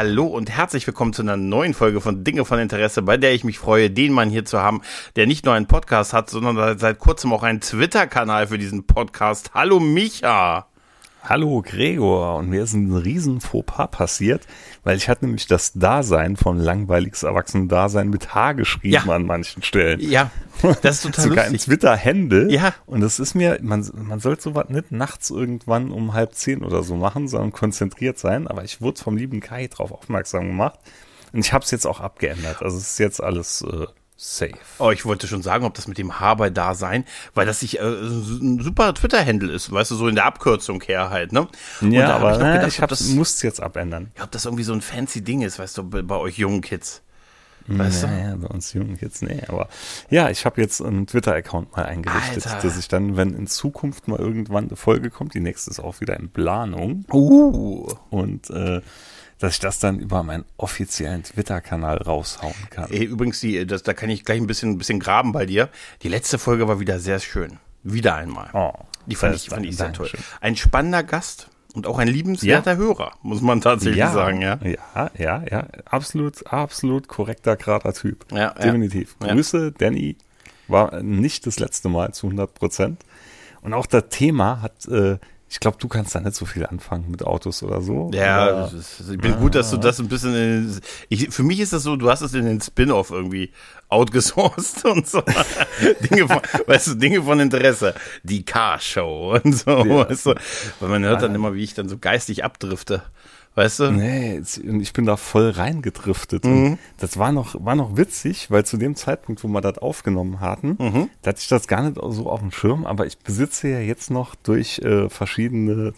Hallo und herzlich willkommen zu einer neuen Folge von Dinge von Interesse, bei der ich mich freue, den Mann hier zu haben, der nicht nur einen Podcast hat, sondern seit kurzem auch einen Twitter-Kanal für diesen Podcast. Hallo Micha! Hallo Gregor und mir ist ein riesen Fauxpas passiert, weil ich hatte nämlich das Dasein von langweiliges Erwachsenen-Dasein mit H geschrieben Ja. an manchen Stellen. Ja, das ist total Sogar lustig. Twitter-Händel. Ja. Und das ist mir, man, man sollte sowas nicht nachts irgendwann um halb zehn oder so machen, sondern konzentriert sein. Aber ich wurde vom lieben Kai drauf aufmerksam gemacht. Und ich habe es jetzt auch abgeändert. Also es ist jetzt alles äh, safe. Oh, ich wollte schon sagen, ob das mit dem H bei da sein, weil das sich äh, ein super Twitter-Handle ist, weißt du, so in der Abkürzung her halt, ne? Und Ja, aber ich na, gedacht, ich hab, das, muss es jetzt abändern. ob das irgendwie so ein fancy Ding ist, weißt du, bei, euch jungen Kids. Weißt du? Naja, bei uns Jungen jetzt, nee, aber ja, ich habe jetzt einen Twitter-Account mal eingerichtet, Alter. dass ich dann, wenn in Zukunft mal irgendwann eine Folge kommt, die nächste ist auch wieder in Planung Uh. und äh, dass ich das dann über meinen offiziellen Twitter-Kanal raushauen kann. Ey, übrigens, die, das, da kann ich gleich ein bisschen, ein bisschen graben bei dir. Die letzte Folge war wieder sehr schön. Wieder einmal. Oh, die fand das ich, fand ich sehr toll. Dankeschön. Ein spannender Gast und auch ein liebenswerter Hörer, muss man tatsächlich sagen, ja. Ja, ja, ja, absolut, absolut korrekter, gerader Typ. Ja, ja. Definitiv. Ja. Grüße, Danny. War nicht das letzte Mal zu 100 Prozent. Und auch das Thema hat, äh, ich glaube, du kannst da nicht so viel anfangen mit Autos oder so. Ja, das ist, ich bin gut, dass du das ein bisschen. In, ich, für mich ist das so, du hast es in den Spin-off irgendwie outgesourced und so. Dinge von, weißt du, Dinge von Interesse. Die Car-Show und so, Ja. weißt du. Weil man hört dann immer, wie ich dann so geistig abdrifte. Weißt du? Nee, ich bin da voll reingedriftet. Mhm. Das war noch, war noch witzig, weil zu dem Zeitpunkt, wo wir das aufgenommen hatten, Mhm. da hatte ich das gar nicht so auf dem Schirm, aber ich besitze ja jetzt noch durch äh, verschiedene,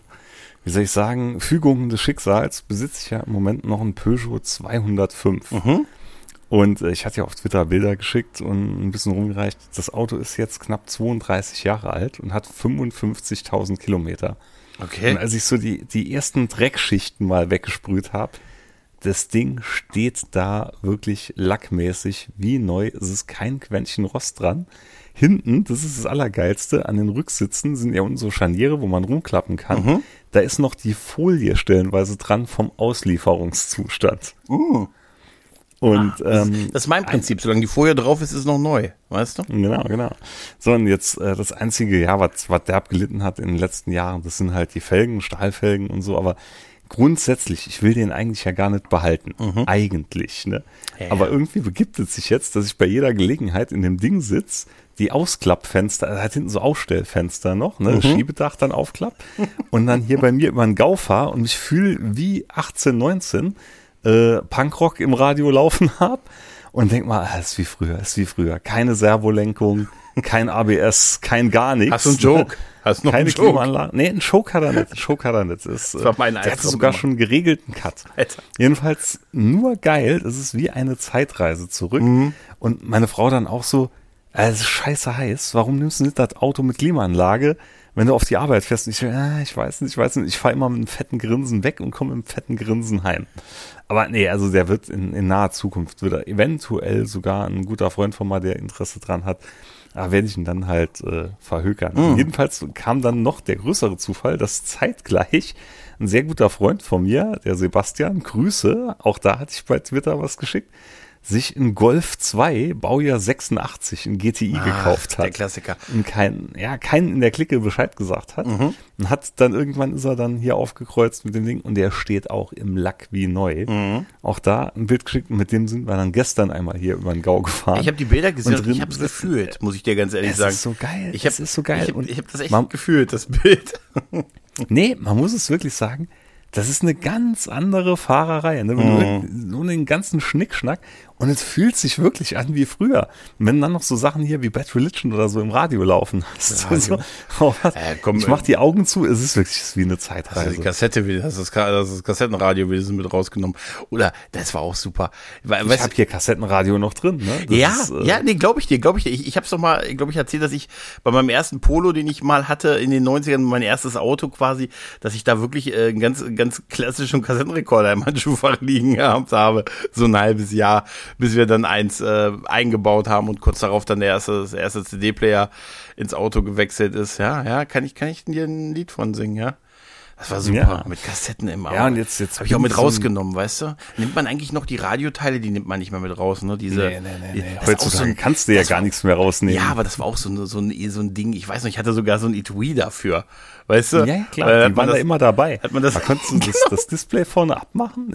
wie soll ich sagen, Fügungen des Schicksals, besitze ich ja im Moment noch einen Peugeot 205. Mhm. Und äh, ich hatte ja auf Twitter Bilder geschickt und ein bisschen rumgereicht. Das Auto ist jetzt knapp 32 Jahre alt und hat 55.000 Kilometer. Und Okay. als ich so die, die ersten Dreckschichten mal weggesprüht habe, das Ding steht da wirklich lackmäßig wie neu. Es ist kein Quäntchen Rost dran. Hinten, das ist das Allergeilste, an den Rücksitzen sind ja unten so Scharniere, wo man rumklappen kann. Da ist noch die Folie stellenweise dran vom Auslieferungszustand. Und ähm, Das ist mein Prinzip. Solange die Folie drauf ist, ist es noch neu. Weißt du? Genau, genau. So, und jetzt äh, das einzige, ja, was, was der abgelitten hat in den letzten Jahren, das sind halt die Felgen, Stahlfelgen und so, aber grundsätzlich, ich will den eigentlich ja gar nicht behalten. Eigentlich, ne? Ja. Aber irgendwie begibt es sich jetzt, dass ich bei jeder Gelegenheit in dem Ding sitz, die Ausklappfenster, er hat hinten so Ausstellfenster noch, ne? Das Schiebedach dann aufklappt und dann hier bei mir über den Gau fahr und mich fühle wie 18, 19, äh, Punkrock im Radio laufen hab und denk mal, ah, ist wie früher, ist wie früher. Keine Servolenkung, kein ABS, kein gar nichts. Hast du einen Joke? Hast du noch Keine einen Joke? Klimaanlage. Nee, einen Choke hat er nicht. Einen Choke hat er nicht. Das, war mein der hatte sogar immer. schon geregelten Cut. Alter. Jedenfalls nur geil. Das ist wie eine Zeitreise zurück. Mhm. Und meine Frau dann auch so, "Ah, es ist scheiße heiß. Warum nimmst du nicht das Auto mit Klimaanlage, wenn du auf die Arbeit fährst? Und ich, ah, ich weiß nicht, ich weiß nicht. Ich fahre immer mit einem fetten Grinsen weg und komme mit einem fetten Grinsen heim. Aber nee, also der wird in, in naher Zukunft, wird er eventuell sogar ein guter Freund von mir, der Interesse dran hat, da werde ich ihn dann halt äh, verhökern. Jedenfalls kam dann noch der größere Zufall, dass zeitgleich ein sehr guter Freund von mir, der Sebastian, Grüße, auch da hatte ich bei Twitter was geschickt, sich in Golf 2, Baujahr 86, in GTI gekauft hat. der Klassiker. Und kein, ja, keinen in der Clique Bescheid gesagt hat. Und hat dann irgendwann ist er dann hier aufgekreuzt mit dem Ding und der steht auch im Lack wie neu. Auch da ein Bild geschickt und mit dem sind wir dann gestern einmal hier über den Gau gefahren. Ich habe die Bilder gesehen Und und, ich habe es gefühlt, muss ich dir ganz ehrlich Es sagen. ist so geil, Ich hab, es ist so geil. Ich habe hab das echt man- gefühlt, das Bild. Nee, man muss es wirklich sagen, das ist eine ganz andere Fahrerei. Ne? Wenn du, ohne den ganzen Schnickschnack. Und es fühlt sich wirklich an wie früher. Wenn dann noch so Sachen hier wie Bad Religion oder so im Radio laufen, du so, oh, was, Äh, komm, ich mach die Augen zu, es ist wirklich es wie eine Zeitreise. Also die Kassette, das, ist, das, Kassettenradio wenigstens mit rausgenommen. Oder, das war auch super. Weil, ich habe hier Kassettenradio noch drin. Ne? Ja, ist, äh, ja, nee, glaube ich dir, glaube ich dir. Ich, ich habe doch mal, glaube ich, erzählt, dass ich bei meinem ersten Polo, den ich mal hatte in den 90ern, mein erstes Auto quasi, dass ich da wirklich äh, einen ganz, ganz klassischen Kassettenrekorder in meinem Schuhfach liegen gehabt habe. So ein halbes Jahr, bis wir dann eins äh, eingebaut haben und kurz darauf dann der erste, das erste CD-Player ins Auto gewechselt ist. Ja, ja, kann ich, kann ich dir ein Lied von singen, ja? Das war super, Ja. mit Kassetten im Auto. Ja, und jetzt- jetzt habe ich auch mit so rausgenommen, weißt du? Nimmt man eigentlich noch die Radioteile, die nimmt man nicht mehr mit raus, ne? Diese, Nee, nee, nee, nee. Heutzutage ein- kannst du ja das gar war- nichts mehr rausnehmen. Ja, aber das war auch so, ein- so, ein, so ein Ding. Ich weiß noch, ich hatte sogar so ein Etui dafür. Weißt du? Ja, klar, Weil die hat man waren da das- immer dabei. hat man das- da konntest du das, das Display vorne abmachen.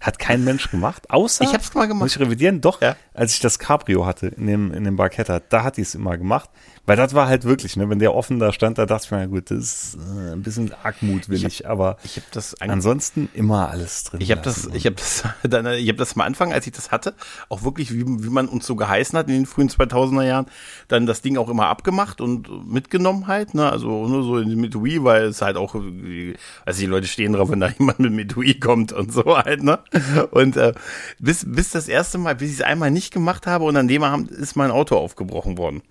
Hat kein Mensch gemacht, außer. Ich hab's mal gemacht. Muss ich revidieren? Doch, Ja. als ich das Cabrio hatte in dem, in dem Barketta, da hat die es immer gemacht. Weil das war halt wirklich, ne, wenn der offen da stand, da dachte ich mir, gut, das ist äh, ein bisschen arg mutwillig, aber Ich habe das eigentlich ansonsten immer alles drin. Ich habe das, lassen. ich habe das, dann, ich habe das am Anfang, als ich das hatte, auch wirklich, wie, wie man uns so geheißen hat in den frühen 2000er Jahren, dann das Ding auch immer abgemacht und mitgenommen halt, ne, also nur so in- mit Wii, weil es halt auch, also die Leute stehen drauf, wenn da jemand mit Wii kommt und so halt, ne, und äh, bis bis das erste Mal, bis ich es einmal nicht gemacht habe und an dem Abend ist mein Auto aufgebrochen worden.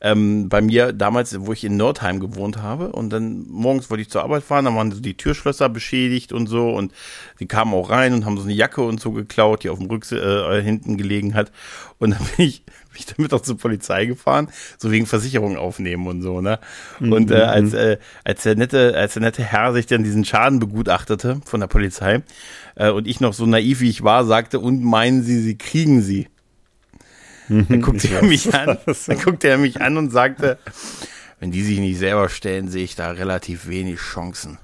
Ähm, bei mir damals, wo ich in Nordheim gewohnt habe und dann morgens wollte ich zur Arbeit fahren, dann waren so die Türschlösser beschädigt und so und die kamen auch rein und haben so eine Jacke und so geklaut, die auf dem Rücks äh, hinten gelegen hat und dann bin ich, bin ich damit auch zur Polizei gefahren, so wegen Versicherung aufnehmen und so, ne? Und äh, als, äh, als der nette, als der nette Herr sich dann diesen Schaden begutachtete von der Polizei äh, und ich noch so naiv wie ich war, sagte, und meinen Sie, Sie kriegen sie? Dann guckte ich er weiß. mich an, dann guckte er mich an und sagte, wenn die sich nicht selber stellen, sehe ich da relativ wenig Chancen.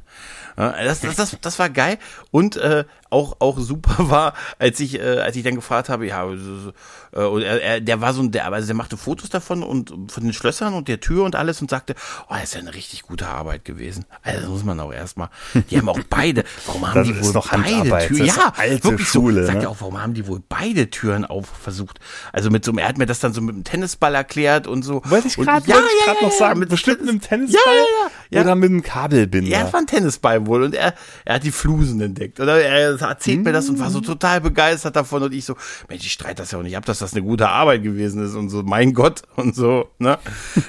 Das, das, das, das war geil und äh, auch auch super war, als ich äh, als ich dann gefragt habe, ja, äh, und er, er, der war so ein, der, also der machte Fotos davon und von den Schlössern und der Tür und alles und sagte, oh, das ist ja eine richtig gute Arbeit gewesen. Also das muss man auch erstmal. Die haben auch beide. Warum haben Das die wohl noch beide Handarbeit, Türen? Ja, alte wirklich Schule, so. Sagt ne? er auch, warum haben die wohl beide Türen auf versucht? Also mit so einem, er hat mir das dann so mit einem Tennisball erklärt und so. Wollte ich gerade ja, ja, ja, noch ja, sagen, mit bestimmt einem Tennis- Tennisball Ja, ja, ja. Ja. oder mit einem Kabelbinder. Ja, es war ein Tennisball wohl und er, er hat die Flusen entdeckt. Oder er erzählt mir das und war so total begeistert davon und ich so, Mensch, ich streite das ja auch nicht ab, dass das eine gute Arbeit gewesen ist und so, mein Gott und so, ne?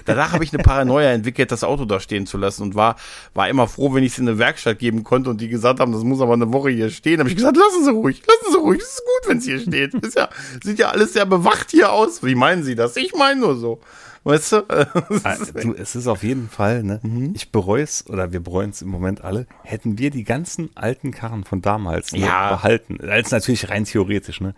Danach habe ich eine Paranoia entwickelt, das Auto da stehen zu lassen und war, war immer froh, wenn ich es in eine Werkstatt geben konnte und die gesagt haben, das muss aber eine Woche hier stehen. habe ich gesagt, lassen Sie ruhig, lassen Sie ruhig, es ist gut, wenn es hier steht. Ist ja, sieht ja alles sehr bewacht hier aus. Wie meinen Sie das? Ich meine nur so. Weißt du? Ah, Du, es ist auf jeden Fall, ne? Mhm. Ich bereue es, oder wir bereuen es im Moment alle, hätten wir die ganzen alten Karren von damals ne, Ja. behalten. Als natürlich rein theoretisch, ne?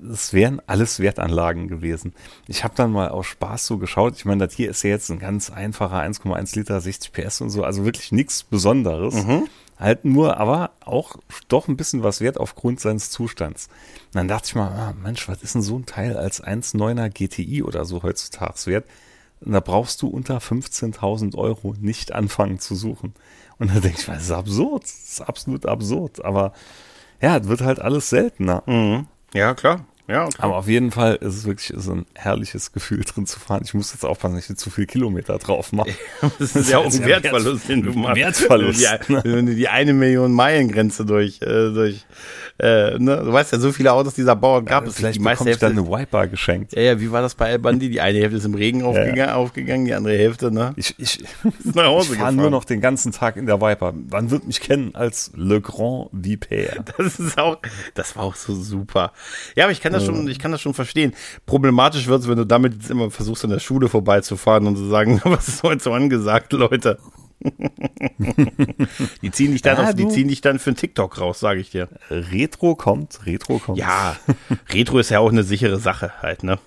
Das wären alles Wertanlagen gewesen. Ich habe dann mal aus Spaß so geschaut. Ich meine, das hier ist ja jetzt ein ganz einfacher 1,1 Liter, 60 PS und so, also wirklich nichts Besonderes. Mhm. Halt nur, aber auch doch ein bisschen was wert aufgrund seines Zustands. Und dann dachte ich mal, ah, Mensch, was ist denn so ein Teil als 1,9er GTI oder so heutzutage wert? Und da brauchst du unter 15.000 Euro nicht anfangen zu suchen. Und da denke ich das ist absurd. Das ist absolut absurd. Aber ja, es wird halt alles seltener. ja, klar. Ja, klar. Aber auf jeden Fall ist es wirklich so ein herrliches Gefühl drin zu fahren. Ich muss jetzt aufpassen, dass ich zu viel Kilometer drauf mache. Das ist ja auch ein ja Wertverlust, den du machst. Wertverlust, Wenn du die, die eine Million Meilen Grenze durch, äh, durch, äh, ne, du weißt ja, so viele Autos dieser Bauern gab es. Vielleicht die meiste ich dann Hälfte. eine Wiper geschenkt. Ja, ja, wie war das bei El Bandi? Die eine Hälfte ist im Regen aufgegangen, aufgegangen die andere Hälfte, ne? Ich, ich, Ist nach Hause ich fahre nur noch den ganzen Tag in der Viper. Man wird mich kennen als Le Grand Vipère. Das ist auch, das war auch so super. Ja, aber ich kann das schon, ich kann das schon verstehen. Problematisch wird's, wenn du damit jetzt immer versuchst, an der Schule vorbeizufahren und zu sagen, was ist heute so angesagt, Leute? die ziehen dich dann Ja, auf, die ziehen dich dann für einen TikTok raus, sage ich dir. Retro kommt, Retro kommt. Ja, Retro ist ja auch eine sichere Sache halt, ne?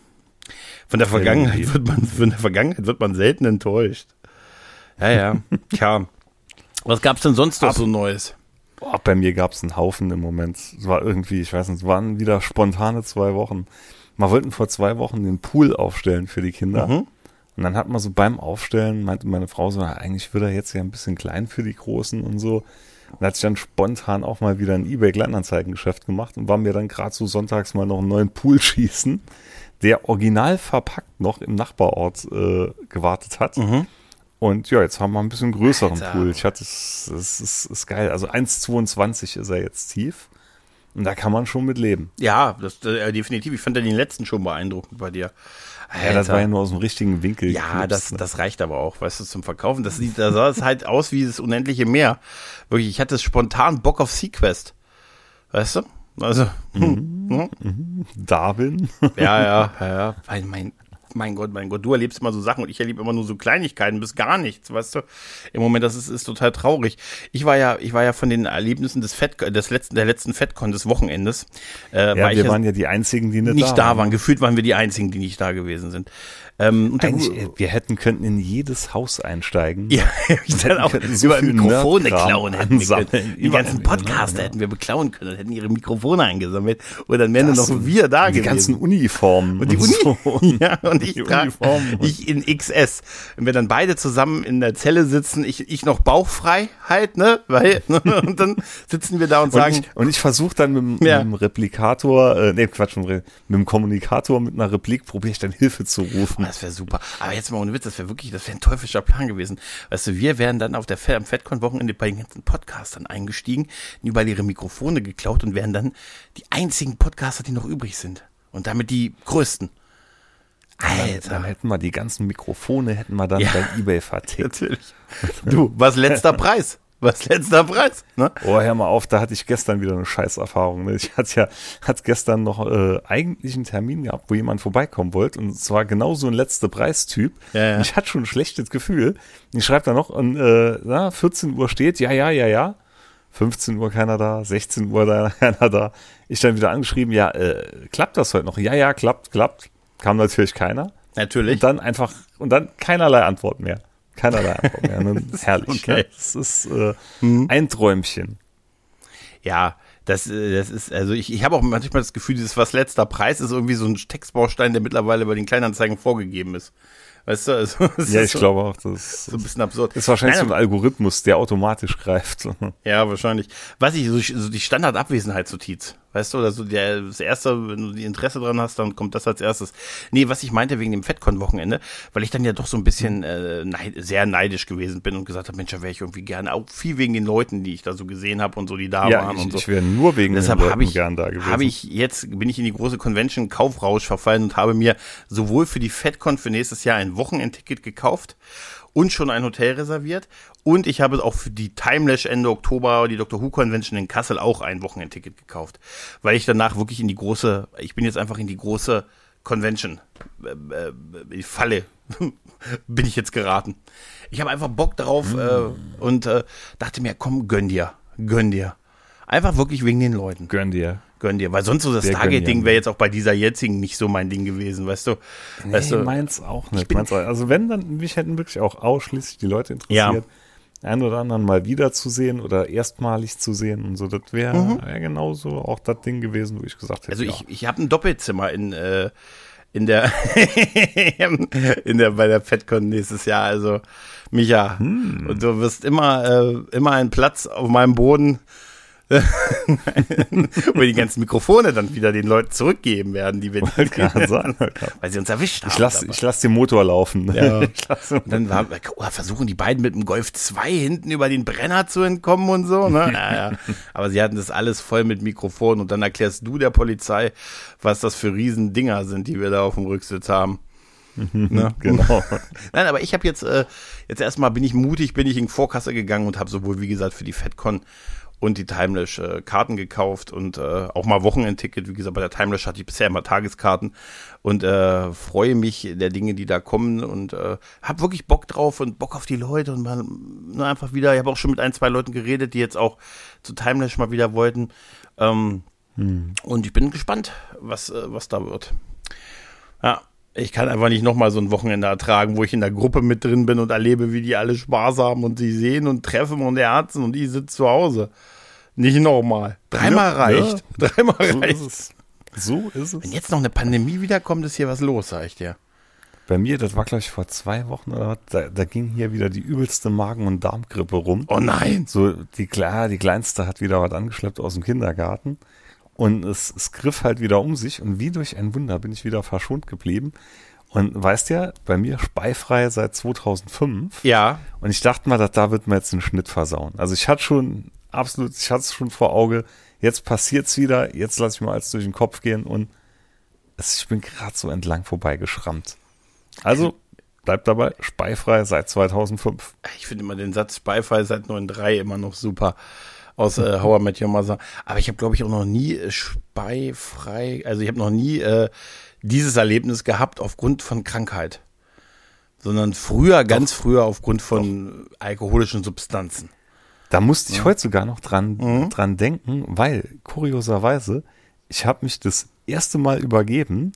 Von der Vergangenheit wird man, von der Vergangenheit wird man selten enttäuscht. Ja, ja. Tja. Was gab's denn sonst noch so Neues? Boah, bei mir gab es einen Haufen im Moment. Es war irgendwie, ich weiß nicht, es waren wieder spontane zwei Wochen. Wir wollten vor zwei Wochen den Pool aufstellen für die Kinder. Mhm. Und dann hat man so beim Aufstellen, meinte meine Frau so, eigentlich wird er jetzt ja ein bisschen klein für die Großen und so. Da hatte ich dann spontan auch mal wieder ein eBay Kleinanzeigengeschäft gemacht und war mir dann gerade so sonntags mal noch einen neuen Pool schießen, der original verpackt noch im Nachbarort äh, gewartet hat. Mhm. Und ja, jetzt haben wir ein bisschen größeren Alter. Pool. Ich hatte es, es ist, ist geil. Also 1,22 ist er jetzt tief. Und da kann man schon mit leben. Ja, das äh, definitiv. Ich fand ja den letzten schon beeindruckend bei dir. Ja, das war ja nur aus dem richtigen Winkel. Ja, das, ne? das reicht aber auch, weißt du, zum Verkaufen. Das sieht, da sah es halt aus wie das unendliche Meer. Wirklich, ich hatte spontan Bock auf Sequest. Weißt du? Also, hm, hm. Darwin. ja, ja, ja, ja. Weil mein, mein Gott, mein Gott, du erlebst immer so Sachen und ich erlebe immer nur so Kleinigkeiten, bis gar nichts, weißt du? Im Moment, das ist, ist total traurig. Ich war ja, ich war ja von den Erlebnissen des Fett, des letzten, der letzten FedCon des Wochenendes, äh, Ja, war wir waren ja die einzigen, die nicht, nicht da waren. Gefühlt waren wir die einzigen, die nicht da gewesen sind. Ähm, und Eigentlich, äh, wir hätten könnten in jedes Haus einsteigen. Ja, ich dann auch so über Mikrofone klauen hätten wir können. Die ganzen Podcaster ja. hätten wir beklauen können und hätten ihre Mikrofone eingesammelt. Und dann wären Das noch und wir da die gewesen. ganzen Uniformen. und die so. Uni, ja, und ich Die trage, ich in XS. Wenn wir dann beide zusammen in der Zelle sitzen, ich, ich noch bauchfrei halt, ne, weil, und dann sitzen wir da und Und sagen, ich, und ich versuche dann mit, dem- Ja. mit dem Replikator, äh, nee, Quatsch, mit mit dem Kommunikator mit einer Replik probiere ich dann Hilfe zu rufen. Das wäre super. Aber jetzt mal ohne Witz, das wäre wirklich, das wäre ein teuflischer Plan gewesen. Weißt du, wir wären dann auf der am FedCon-Wochenende bei den ganzen Podcastern eingestiegen, überall ihre Mikrofone geklaut und wären dann die einzigen Podcaster, die noch übrig sind. Und damit die größten. Dann Alter. hätten wir die ganzen Mikrofone, hätten wir dann Ja. bei Ebay vertickt. Natürlich. Du, was letzter Preis? Was letzter Preis? Ne? Oh, hör mal auf, da hatte ich gestern wieder eine Scheißerfahrung. Ne? Ich hatte ja hat gestern noch äh, eigentlich einen Termin gehabt, wo jemand vorbeikommen wollte und zwar genau so ein letzter Preistyp. Ja, ja. Ich hatte schon ein schlechtes Gefühl. Ich schreibe da noch und äh, na, 14 Uhr steht, ja, ja, ja, ja. 15 Uhr keiner da, 16 Uhr da, keiner da. Ich dann wieder angeschrieben, ja, äh, klappt das heute noch? Ja, ja, klappt, klappt. Kam natürlich keiner. Natürlich. Und dann einfach, und dann keinerlei Antwort mehr. Keinerlei Antwort mehr. Ne? Herrlich. okay. Ne? Das ist äh, ein Träumchen. Ja, das, äh, das ist, also ich, ich habe auch manchmal das Gefühl, dieses was letzter Preis ist irgendwie so ein Textbaustein, der mittlerweile bei den Kleinanzeigen vorgegeben ist. Weißt du, also, Ja, ist ich so, glaube auch, das so ein bisschen absurd. ist wahrscheinlich Nein, so ein Algorithmus, der automatisch greift. Ja, wahrscheinlich. Was ich, so, so die Standardabwesenheitsnotiz, weißt du, oder so der, das erste, wenn du die Interesse dran hast, dann kommt das als erstes. Nee, was ich meinte wegen dem FedCon-Wochenende, weil ich dann ja doch so ein bisschen äh, neid, sehr neidisch gewesen bin und gesagt habe, Mensch, da wäre ich irgendwie gerne, auch viel wegen den Leuten, die ich da so gesehen habe und so, die da Ja, waren ich, und so. ich wäre nur wegen Deshalb den Leuten ich, gern da gewesen. habe ich jetzt, bin ich in die große Convention Kaufrausch verfallen und habe mir sowohl für die FedCon für nächstes Jahr ein Wochenendticket gekauft und schon ein Hotel reserviert. Und ich habe auch für die Timelash Ende Oktober, die Dr. Who Convention in Kassel auch ein Wochenendticket gekauft. Weil ich danach wirklich in die große, ich bin jetzt einfach in die große Convention, äh, äh, die Falle bin ich jetzt geraten. Ich habe einfach Bock drauf äh, und äh, dachte mir, komm, gönn dir, gönn dir. Einfach wirklich wegen den Leuten. Gönn dir. Gönn dir, weil sonst so das Stargate-Ding ja. wäre jetzt auch bei dieser jetzigen nicht so mein Ding gewesen, weißt du? weißt Nee, du? meins auch nicht. Meins auch. Also wenn, dann mich hätten wirklich auch ausschließlich die Leute interessiert, ein oder anderen mal wiederzusehen oder erstmalig zu sehen und so. Das wäre wär genauso auch das Ding gewesen, wo ich gesagt hätte, Mhm. Also ja. ich, ich habe ein Doppelzimmer in, äh, in der in der bei der FedCon nächstes Jahr. Also Micha, Hm. und du wirst immer äh, immer einen Platz auf meinem Boden, wo die ganzen Mikrofone dann wieder den Leuten zurückgeben werden, die wir gerade sagen. weil sie uns erwischt haben. Ich lasse lass den Motor laufen. Ja. Ich lass, Und dann war, oh, versuchen die beiden mit dem Golf 2 hinten über den Brenner zu entkommen und so, ne? Naja. Aber sie hatten das alles voll mit Mikrofon und dann erklärst du der Polizei, was das für Riesendinger sind, die wir da auf dem Rücksitz haben. Ne? genau. Nein, aber ich habe jetzt, äh, jetzt erstmal bin ich mutig, bin ich in Vorkasse gegangen und habe sowohl, wie gesagt, für die FedCon und die Timelash äh, Karten gekauft und äh, auch mal Wochenendticket. Wie gesagt, bei der Timelash hatte ich bisher immer Tageskarten und äh, freue mich der Dinge, die da kommen und äh, habe wirklich Bock drauf und Bock auf die Leute und mal nur einfach wieder. Ich habe auch schon mit ein, zwei Leuten geredet, die jetzt auch zu Timelash mal wieder wollten. Ähm, Und ich bin gespannt, was, äh, was da wird. Ja, ich kann einfach nicht nochmal so ein Wochenende ertragen, wo ich in der Gruppe mit drin bin und erlebe, wie die alle Spaß haben und sie sehen und treffen und herzen und ich sitze zu Hause. Nicht nochmal. Dreimal Ja, reicht. Dreimal So ist reicht. es. So ist es. Wenn jetzt noch eine Pandemie wiederkommt, ist hier was los, sag ich dir. bei mir, das war glaube ich vor zwei Wochen oder was, da, da ging hier wieder die übelste Magen- und Darmgrippe rum. Oh nein. So, die, klar, die Kleinste hat wieder was angeschleppt aus dem Kindergarten. Und es, es griff halt wieder um sich und wie durch ein Wunder bin ich wieder verschont geblieben. Und weißt ja, bei mir speifrei seit 2005. Ja. Und ich dachte mal, dass da wird mir jetzt einen Schnitt versauen. Also ich hatte schon absolut, ich hatte es schon vor Auge. Jetzt passiert's wieder. Jetzt lasse ich mal alles durch den Kopf gehen und es, ich bin gerade so entlang vorbeigeschrammt. Also bleibt dabei, speifrei seit 2005. Ich finde immer den Satz Beifall seit 9.3 immer noch super aus äh, How I Met Your Mother. Aber ich habe, glaube ich, auch noch nie äh, speifrei, also ich habe noch nie äh, dieses Erlebnis gehabt aufgrund von Krankheit. Sondern früher, ganz früher aufgrund von alkoholischen Substanzen. Da musste ich heute sogar noch dran, Mhm. dran denken, weil kurioserweise, ich habe mich das erste Mal übergeben,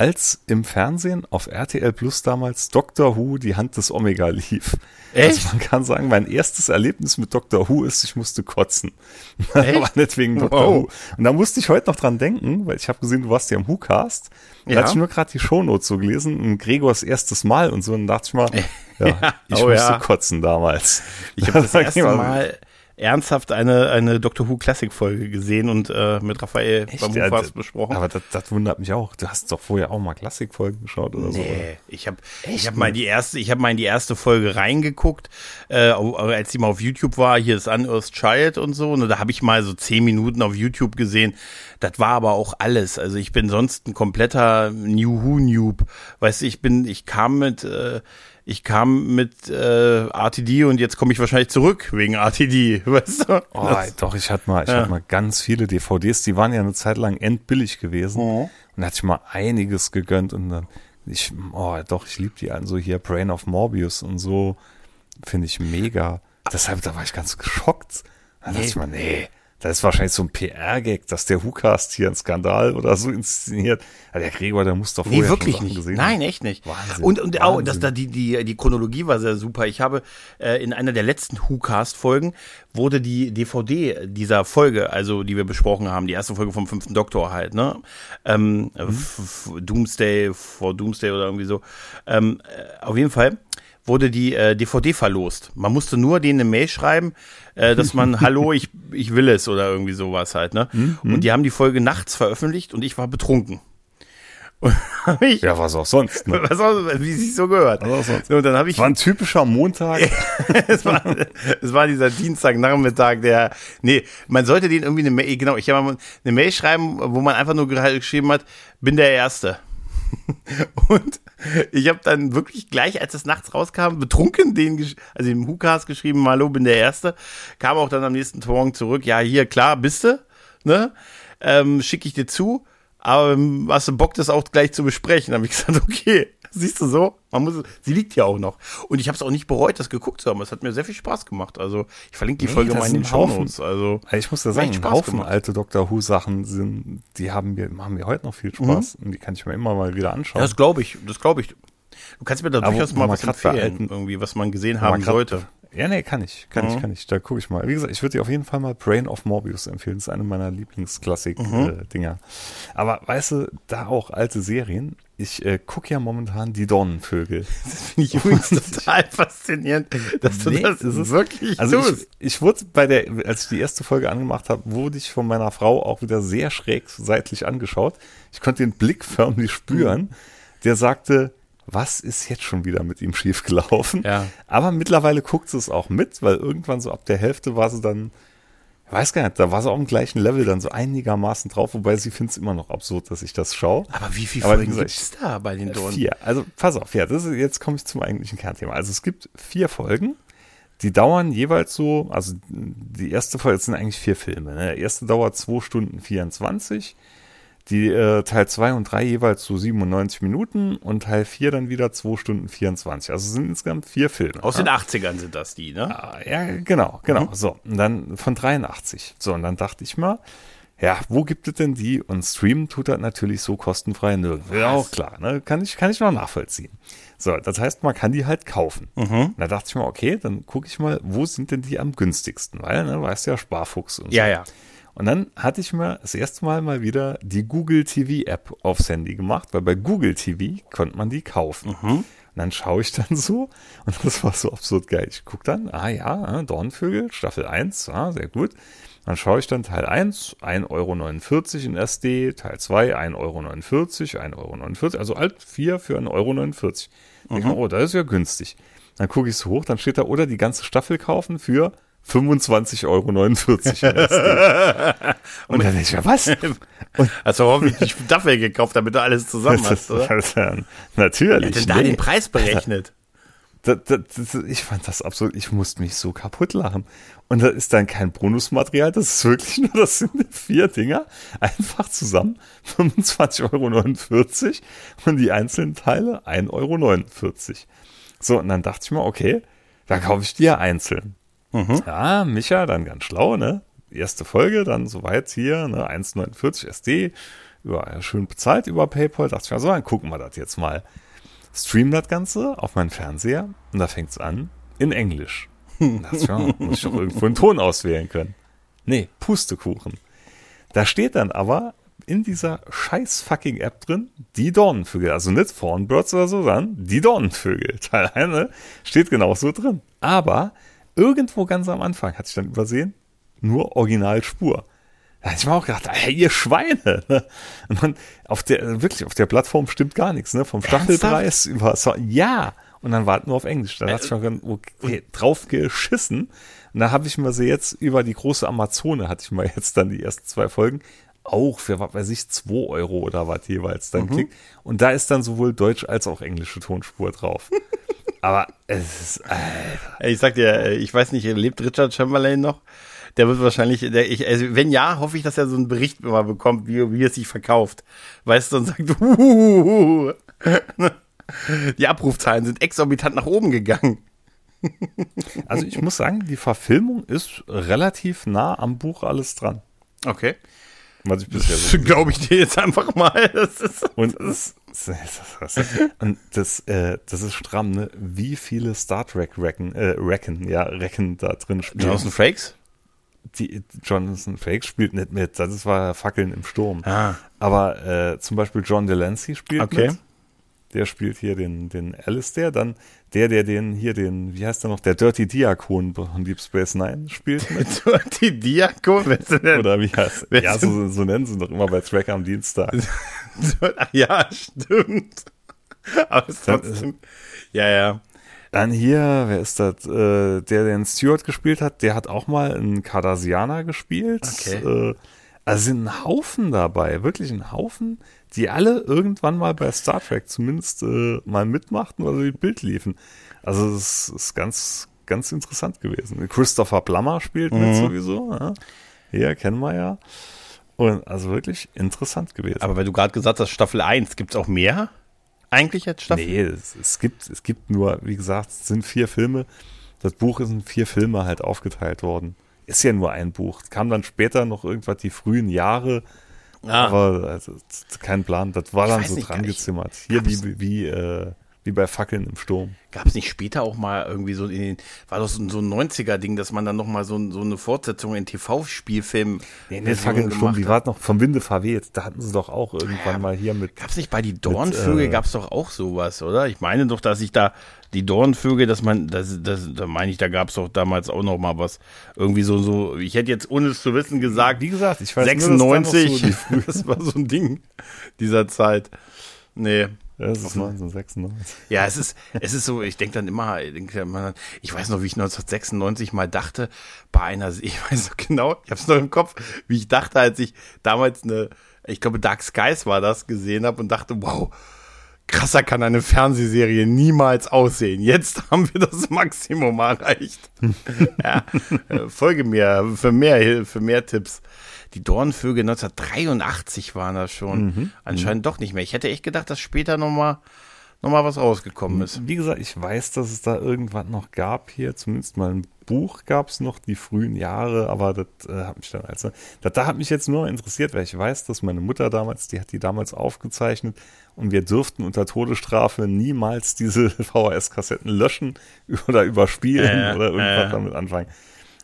als im Fernsehen auf RTL Plus damals Doctor Who die Hand des Omega lief. Echt? Also man kann sagen, mein erstes Erlebnis mit Doctor Who ist, ich musste kotzen. War nicht wegen Doctor Wow. Who. Und da musste ich heute noch dran denken, weil ich habe gesehen, du warst ja im Who-Cast. Da Ja. hatte ich nur gerade die Shownotes so gelesen, und Gregors erstes Mal und so, und dachte ich mal, ja, ich Oh musste ja. kotzen damals. Ich habe das Da erste Mal ernsthaft eine, eine Doctor Who Classic Folge gesehen und äh, mit Raphael beim Ja, Hufers d- besprochen. Aber das, das wundert mich auch. Du hast doch vorher auch mal Klassikfolgen geschaut oder so. Nee, ich habe ich hab mal die erste, ich habe mal in die erste Folge reingeguckt, äh, als die mal auf YouTube war, hier ist Unearthed Child und so, und da habe ich mal so zehn Minuten auf YouTube gesehen. Das war aber auch alles. Also ich bin sonst ein kompletter New Who Noob. Weißt du, ich bin, ich kam mit, äh, ich kam mit äh, RTD und jetzt komme ich wahrscheinlich zurück wegen RTD, weißt du? Oh, Das- doch, ich hatte mal, ich Ja. hatte mal ganz viele DVDs, die waren ja eine Zeit lang endbillig gewesen. Mhm. Und da hatte ich mal einiges gegönnt und dann, ich, oh, doch, ich liebe die an so hier Brain of Morbius und so, finde ich mega. Deshalb, da war ich ganz geschockt. Da dachte Nee. ich mal, nee, das ist wahrscheinlich so ein PR-Gag, dass der WhoCast hier einen Skandal oder so inszeniert. Ja, der Gregor, der muss doch vorher Nee, wirklich schon Sachen nicht. gesehen Nein, haben. echt nicht. Wahnsinn, und und auch, dass da die, die, die Chronologie war sehr super. Ich habe äh, in einer der letzten WhoCast-Folgen wurde die DVD dieser Folge, also die wir besprochen haben, die erste Folge vom fünften Doktor halt, ne? Ähm, Mhm. Doomsday vor Doomsday oder irgendwie so. Ähm, äh, auf jeden Fall wurde die äh, DVD verlost. Man musste nur denen eine Mail schreiben, äh, dass man, hallo, ich, ich will es oder irgendwie sowas halt, ne? Mhm. Und die haben die Folge nachts veröffentlicht und ich war betrunken. Ich, Ja, was auch sonst. Ne? was auch, wie sich so gehört. Was auch sonst. So, und dann ich, Es war ein typischer Montag. es war, es war dieser Dienstagnachmittag, der, nee, man sollte den irgendwie eine Mail, genau, ich habe eine Mail schreiben, wo man einfach nur gerade geschrieben hat, bin der Erste. Und ich habe dann wirklich gleich, als es nachts rauskam, betrunken den, also im Hukas geschrieben, hallo, bin der Erste. Kam auch dann am nächsten Morgen zurück, ja, hier, klar, bist du, ne? Ähm, Schicke ich dir zu, aber hast du Bock, das auch gleich zu besprechen? Habe ich gesagt, okay, siehst du so, man muss, sie liegt ja auch noch. Und ich habe es auch nicht bereut, das geguckt zu haben. Es hat mir sehr viel Spaß gemacht. Also ich verlinke die Nee, Folge mal in den Haufen. Shownotes. Also Ich muss ja sagen, ein Haufen gemacht. alte Doctor Who Sachen sind, die haben mir, machen mir heute noch viel Spaß und die kann ich mir immer mal wieder anschauen. ja, das glaube ich, das glaube ich. Du kannst mir da durchaus mal was empfehlen, irgendwie, was man gesehen haben sollte. Ja, nee, kann ich, kann Mhm. ich, kann ich. Da gucke ich mal. Wie gesagt, ich würde dir auf jeden Fall mal Brain of Morbius empfehlen. Das ist eine meiner Mhm. Lieblingsklassik-Dinger. Aber weißt du, da auch alte Serien. Ich äh, gucke ja momentan die Dornenvögel. Das finde ich übrigens total faszinierend, dass du Nee, das ist- wirklich Also tust. ich, ich wurde bei der, als ich die erste Folge angemacht habe, wurde ich von meiner Frau auch wieder sehr schräg seitlich angeschaut. Ich konnte den Blick förmlich spüren. Mhm. Der sagte, was ist jetzt schon wieder mit ihm schiefgelaufen? Ja. Aber mittlerweile guckt sie es auch mit, weil irgendwann so ab der Hälfte war sie dann, ich weiß gar nicht, da war sie auf dem gleichen Level dann so einigermaßen drauf, wobei sie findet es immer noch absurd, dass ich das schaue. Aber wie wie Folgen gibt's da bei den Dornen? Vier. Also pass auf, ja, das ist, jetzt komme ich zum eigentlichen Kernthema. Also es gibt vier Folgen, die dauern jeweils so, also die erste Folge das sind eigentlich vier Filme. Ne? Der erste dauert zwei Stunden 24, die äh, Teil zwei und drei jeweils so 97 Minuten und Teil vier dann wieder zwei Stunden 24. Also sind insgesamt vier Filme. Aus ja? den 80ern sind das die, ne? Ah, Ja, genau, genau. So, und dann von 83. So, und dann dachte ich mal, ja, wo gibt es denn die? Und streamen tut das natürlich so kostenfrei nirgendwo. Ja, auch klar, ne? Kann ich, kann ich noch nachvollziehen. So, das heißt, man kann die halt kaufen. Mhm. Da dachte ich mal, okay, dann gucke ich mal, wo sind denn die am günstigsten? Weil, ne, weißt ja, Sparfuchs und so. Ja, ja. Und dann hatte ich mir das erste Mal mal wieder die Google TV App aufs Handy gemacht, weil bei Google TV konnte man die kaufen. Mhm. Und dann schaue ich dann so und das war so absurd geil. Ich gucke dann, ah ja, Dornvögel, Staffel 1, ah, sehr gut. Dann schaue ich dann Teil 1, 1,49 Euro in SD, Teil 2, 1,49 Euro, 1,49 Euro, also alt 4 für 1,49 Euro. Mhm. Mir, oh, das ist ja günstig. Dann gucke ich so hoch, dann steht da, oder die ganze Staffel kaufen für 25,49 Euro in SD. Und dann denke ich mir, was? Und also hoffentlich Staffel gekauft, damit du alles zusammen hast, oder? Natürlich. Wer hat denn da den Preis berechnet? Das, das, das, ich fand das absolut, ich musste mich so kaputt lachen. Und da ist dann kein Bonusmaterial, das ist wirklich nur, das sind vier Dinger, einfach zusammen 25,49 Euro und die einzelnen Teile 1,49 Euro. So, und dann dachte ich mir, okay, da kaufe ich die ja einzeln. Mhm. Ja, Micha, dann ganz schlau, ne? Erste Folge, dann soweit hier, ne? 1,49 SD, über, schön bezahlt über PayPal. Dachte ich mir, so, dann gucken wir das jetzt mal stream das Ganze auf meinen Fernseher und da fängt es an in Englisch. Das ja, muss ich doch irgendwo einen Ton auswählen können. Nee, Pustekuchen. Da steht dann aber in dieser scheiß fucking App drin, die Dornenvögel. Also nicht Thornbirds oder so, sondern die Dornenvögel. Teil 1 steht genau so drin. Aber irgendwo ganz am Anfang, hatte ich dann übersehen, nur Originalspur. Da hätte ich mir auch gedacht, hey, ihr Schweine. Ne? Und dann auf der, wirklich, auf der Plattform stimmt gar nichts, ne? Vom Staffelpreis über, ja. Und dann war es nur auf Englisch. Da hat ich mir gedacht, okay, drauf geschissen. Und da habe ich mir sie jetzt über die große Amazone, hatte ich mal jetzt dann die ersten zwei Folgen, auch für, was weiß ich, zwei Euro oder was jeweils dann mhm. klickt. Und da ist dann sowohl Deutsch als auch englische Tonspur drauf. Aber es ist, Alter. Ich sag dir, ich weiß nicht, lebt Richard Chamberlain noch? der wird wahrscheinlich, der, ich, also wenn ja, hoffe ich, dass er so einen Bericht immer bekommt, wie, wie es sich verkauft. Weißt du, und sagt, uh, die Abrufzahlen sind exorbitant nach oben gegangen. Also ich muss sagen, die Verfilmung ist relativ nah am Buch alles dran. Okay. Was ich bisher so glaube ich dir jetzt einfach mal. Das ist, und das, das, und das, äh, das ist stramm, ne? Wie viele Star Trek Recken, äh, Recken, ja, Recken da drin spielen. Jonathan Frakes? die Jonathan Frakes spielt nicht mit, das war Fackeln im Sturm. Ah. Aber äh, zum Beispiel John Delancey spielt okay. mit. Der spielt hier den, den Alistair, dann der, der den hier den, wie heißt der noch, der Dirty Diakon von Deep Space Nine spielt mit. Dirty Diakon? Oder wie heißt Ja, so, so nennen sie ihn doch immer bei Track am Dienstag. ja, stimmt. Aber es trotzdem, ja, ja. Dann hier, wer ist das? Äh, der, der den Stewart gespielt hat, der hat auch mal einen Cardassianer gespielt. Okay. Äh, also sind ein Haufen dabei, wirklich ein Haufen, die alle irgendwann mal bei Star Trek zumindest äh, mal mitmachten oder die Bild liefen. Also es ist ganz, ganz interessant gewesen. Christopher Plummer spielt mhm. mit sowieso. Ja. Kennen wir ja. Und also wirklich interessant gewesen. Aber weil du gerade gesagt hast, Staffel 1, gibt es auch mehr? eigentlich jetzt Staffel? Nee, es, es, gibt, es gibt nur, wie gesagt, es sind vier Filme. Das Buch ist in vier Filme halt aufgeteilt worden. Ist ja nur ein Buch. Kam dann später noch irgendwas die frühen Jahre. Ah. Aber also, kein Plan. Das war ich dann so dran gezimmert. Hier wie, wie äh, wie bei Fackeln im Sturm. Gab es nicht später auch mal irgendwie so in den, war das so ein 90er-Ding, dass man dann nochmal so, so eine Fortsetzung in TV-Spielfilmen. Nee, nee, Fackeln im Sturm, wie war noch vom Winde verweht? Da hatten sie doch auch irgendwann ja, mal hier mit. Gab es nicht bei die Dornvögel, äh, gab es doch auch sowas, oder? Ich meine doch, dass ich da, die Dornvögel, dass man, das, das, da meine ich, da gab es doch damals auch noch mal was. Irgendwie so, so, ich hätte jetzt ohne es zu wissen gesagt, wie gesagt, ich weiß 96, nur, das, so das war so ein Ding dieser Zeit. Nee, ja, es ist 1996. Ja, es ist, es ist so, ich denke dann immer, ich, denk immer, ich weiß noch, wie ich 1996 mal dachte, bei einer, ich weiß noch genau, ich habe es noch im Kopf, wie ich dachte, als ich damals eine, ich glaube Dark Skies war das, gesehen habe und dachte, wow, krasser kann eine Fernsehserie niemals aussehen. Jetzt haben wir das Maximum erreicht. ja, äh, folge mir für mehr, für mehr Tipps. Die Dornvögel 1983 waren das schon. Mhm. Anscheinend mhm. doch nicht mehr. Ich hätte echt gedacht, dass später nochmal noch mal was rausgekommen ist. Wie gesagt, ich weiß, dass es da irgendwas noch gab hier, zumindest mal ein Buch gab es noch, die frühen Jahre, aber das äh, hat mich dann als, das, da hat mich jetzt nur interessiert, weil ich weiß, dass meine Mutter damals, die hat die damals aufgezeichnet und wir dürften unter Todesstrafe niemals diese VHS-Kassetten löschen oder überspielen äh, oder irgendwas äh. damit anfangen.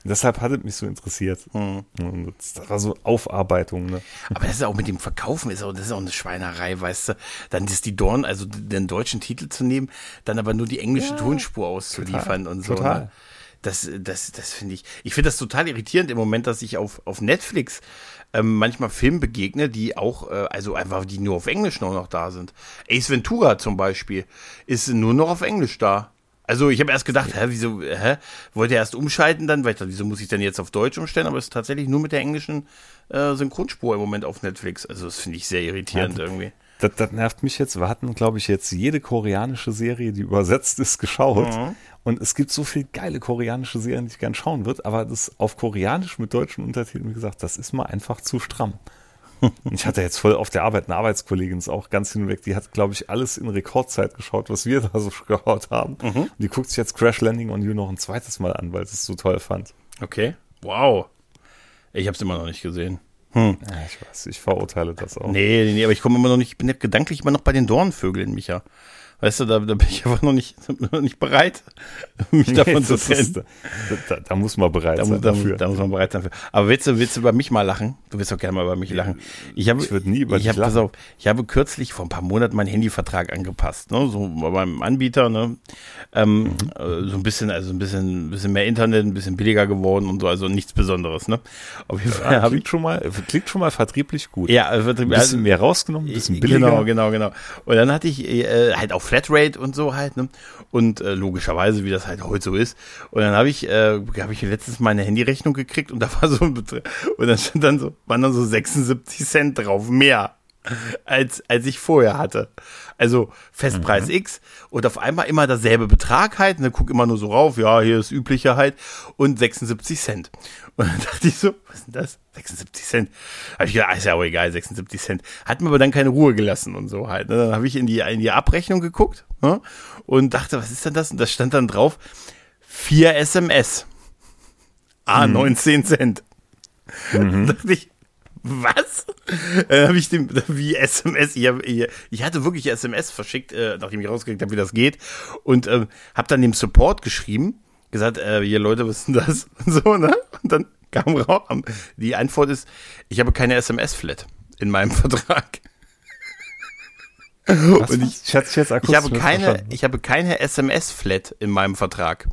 Deshalb hat es mich so interessiert. Hm. Und das, war so Aufarbeitung, ne? Aber das ist auch mit dem Verkaufen, ist auch, das ist auch eine Schweinerei, weißt du. Dann ist die Dorn, also den deutschen Titel zu nehmen, dann aber nur die englische Ja, Tonspur auszuliefern total, und so. total. Ne? Das, das, das finde ich, ich finde das total irritierend im Moment, dass ich auf, auf Netflix ähm, manchmal Filmen begegne, die auch, äh, also einfach, die nur auf Englisch noch, noch da sind. Ace Ventura zum Beispiel ist nur noch auf Englisch da. Also ich habe erst gedacht, hä, wieso, hä, wollte er erst umschalten dann, weil ich dachte, wieso muss ich denn jetzt auf Deutsch umstellen, aber es ist tatsächlich nur mit der englischen äh, Synchronspur im Moment auf Netflix. Also das finde ich sehr irritierend Ja, irgendwie. Das, das nervt mich jetzt. Wir hatten, glaube ich, jetzt jede koreanische Serie, die übersetzt ist, geschaut. Mhm. Und es gibt so viele geile koreanische Serien, die ich gern schauen würde, aber das auf Koreanisch mit deutschen Untertiteln, wie gesagt, das ist mal einfach zu stramm. Ich hatte jetzt voll auf der Arbeit eine Arbeitskollegin, ist auch ganz hinweg, die hat, glaube ich, alles in Rekordzeit geschaut, was wir da so geschaut haben. Mhm. Und die guckt sich jetzt Crash Landing on You noch ein zweites Mal an, weil sie es so toll fand. Okay. Wow. Ich habe es immer noch nicht gesehen. Ja, ich weiß, ich verurteile das auch. Nee, nee, aber ich komme immer noch nicht, ich bin gedanklich immer noch bei den Dornvögeln, Micha. Weißt du, da, da bin ich einfach noch nicht, noch nicht bereit, mich davon zu ist, trennen. da, da, muss man bereit Da, sein da, dafür. da muss man bereit sein für. Aber willst du, willst du über mich mal lachen? Du willst doch gerne mal über mich lachen. Ich, habe, Ich würd nie über ich dich hab, pass lachen. auf, ich habe kürzlich vor ein paar Monaten meinen Handyvertrag angepasst, ne? so bei meinem Anbieter, ne? ähm, Mhm. äh, so ein bisschen, also ein bisschen, ein bisschen mehr Internet, ein bisschen billiger geworden und so, also nichts Besonderes, ne? Auf jeden Fall Ja, habe ich schon mal, klingt schon mal vertrieblich gut. ja, also, Ein bisschen mehr rausgenommen, ein bisschen billiger. Genau, genau, genau. Und dann hatte ich äh, halt auch Flatrate und so halt, ne? Und äh, logischerweise, wie das halt heute so ist. Und dann habe ich, äh, habe ich letztens meine Handyrechnung gekriegt und da war so ein Betrag. Und dann stand dann so, waren dann so 76 Cent drauf, mehr als, als ich vorher hatte. Also Festpreis X und auf einmal immer derselbe Betrag halt. Und dann guck immer nur so rauf, ja, hier ist üblicher halt. Und 76 Cent. Und dann dachte ich so, was ist denn das? 76 Cent. Habe ich gedacht, ah, ist ja auch egal, 76 Cent. Hat mir aber dann keine Ruhe gelassen und so halt. ne? Dann habe ich in die, in die Abrechnung geguckt ne? und dachte, was ist denn das? Und da stand dann drauf, 4 SMS. Ah, 19 Cent. Dann dachte ich, was? Dann habe ich dem, wie SMS, ich, hab, ich, ich hatte wirklich SMS verschickt, äh, nachdem ich rausgekriegt habe, wie das geht. Und ähm, habe dann dem Support geschrieben, gesagt, äh, hier Leute, was ist denn das? Und so, ne? Und dann kam raus, die Antwort ist, ich habe keine SMS-Flat in meinem Vertrag. Was, Und ich hatte dich jetzt Ich habe keine, verstanden. ich habe keine SMS-Flat in meinem Vertrag.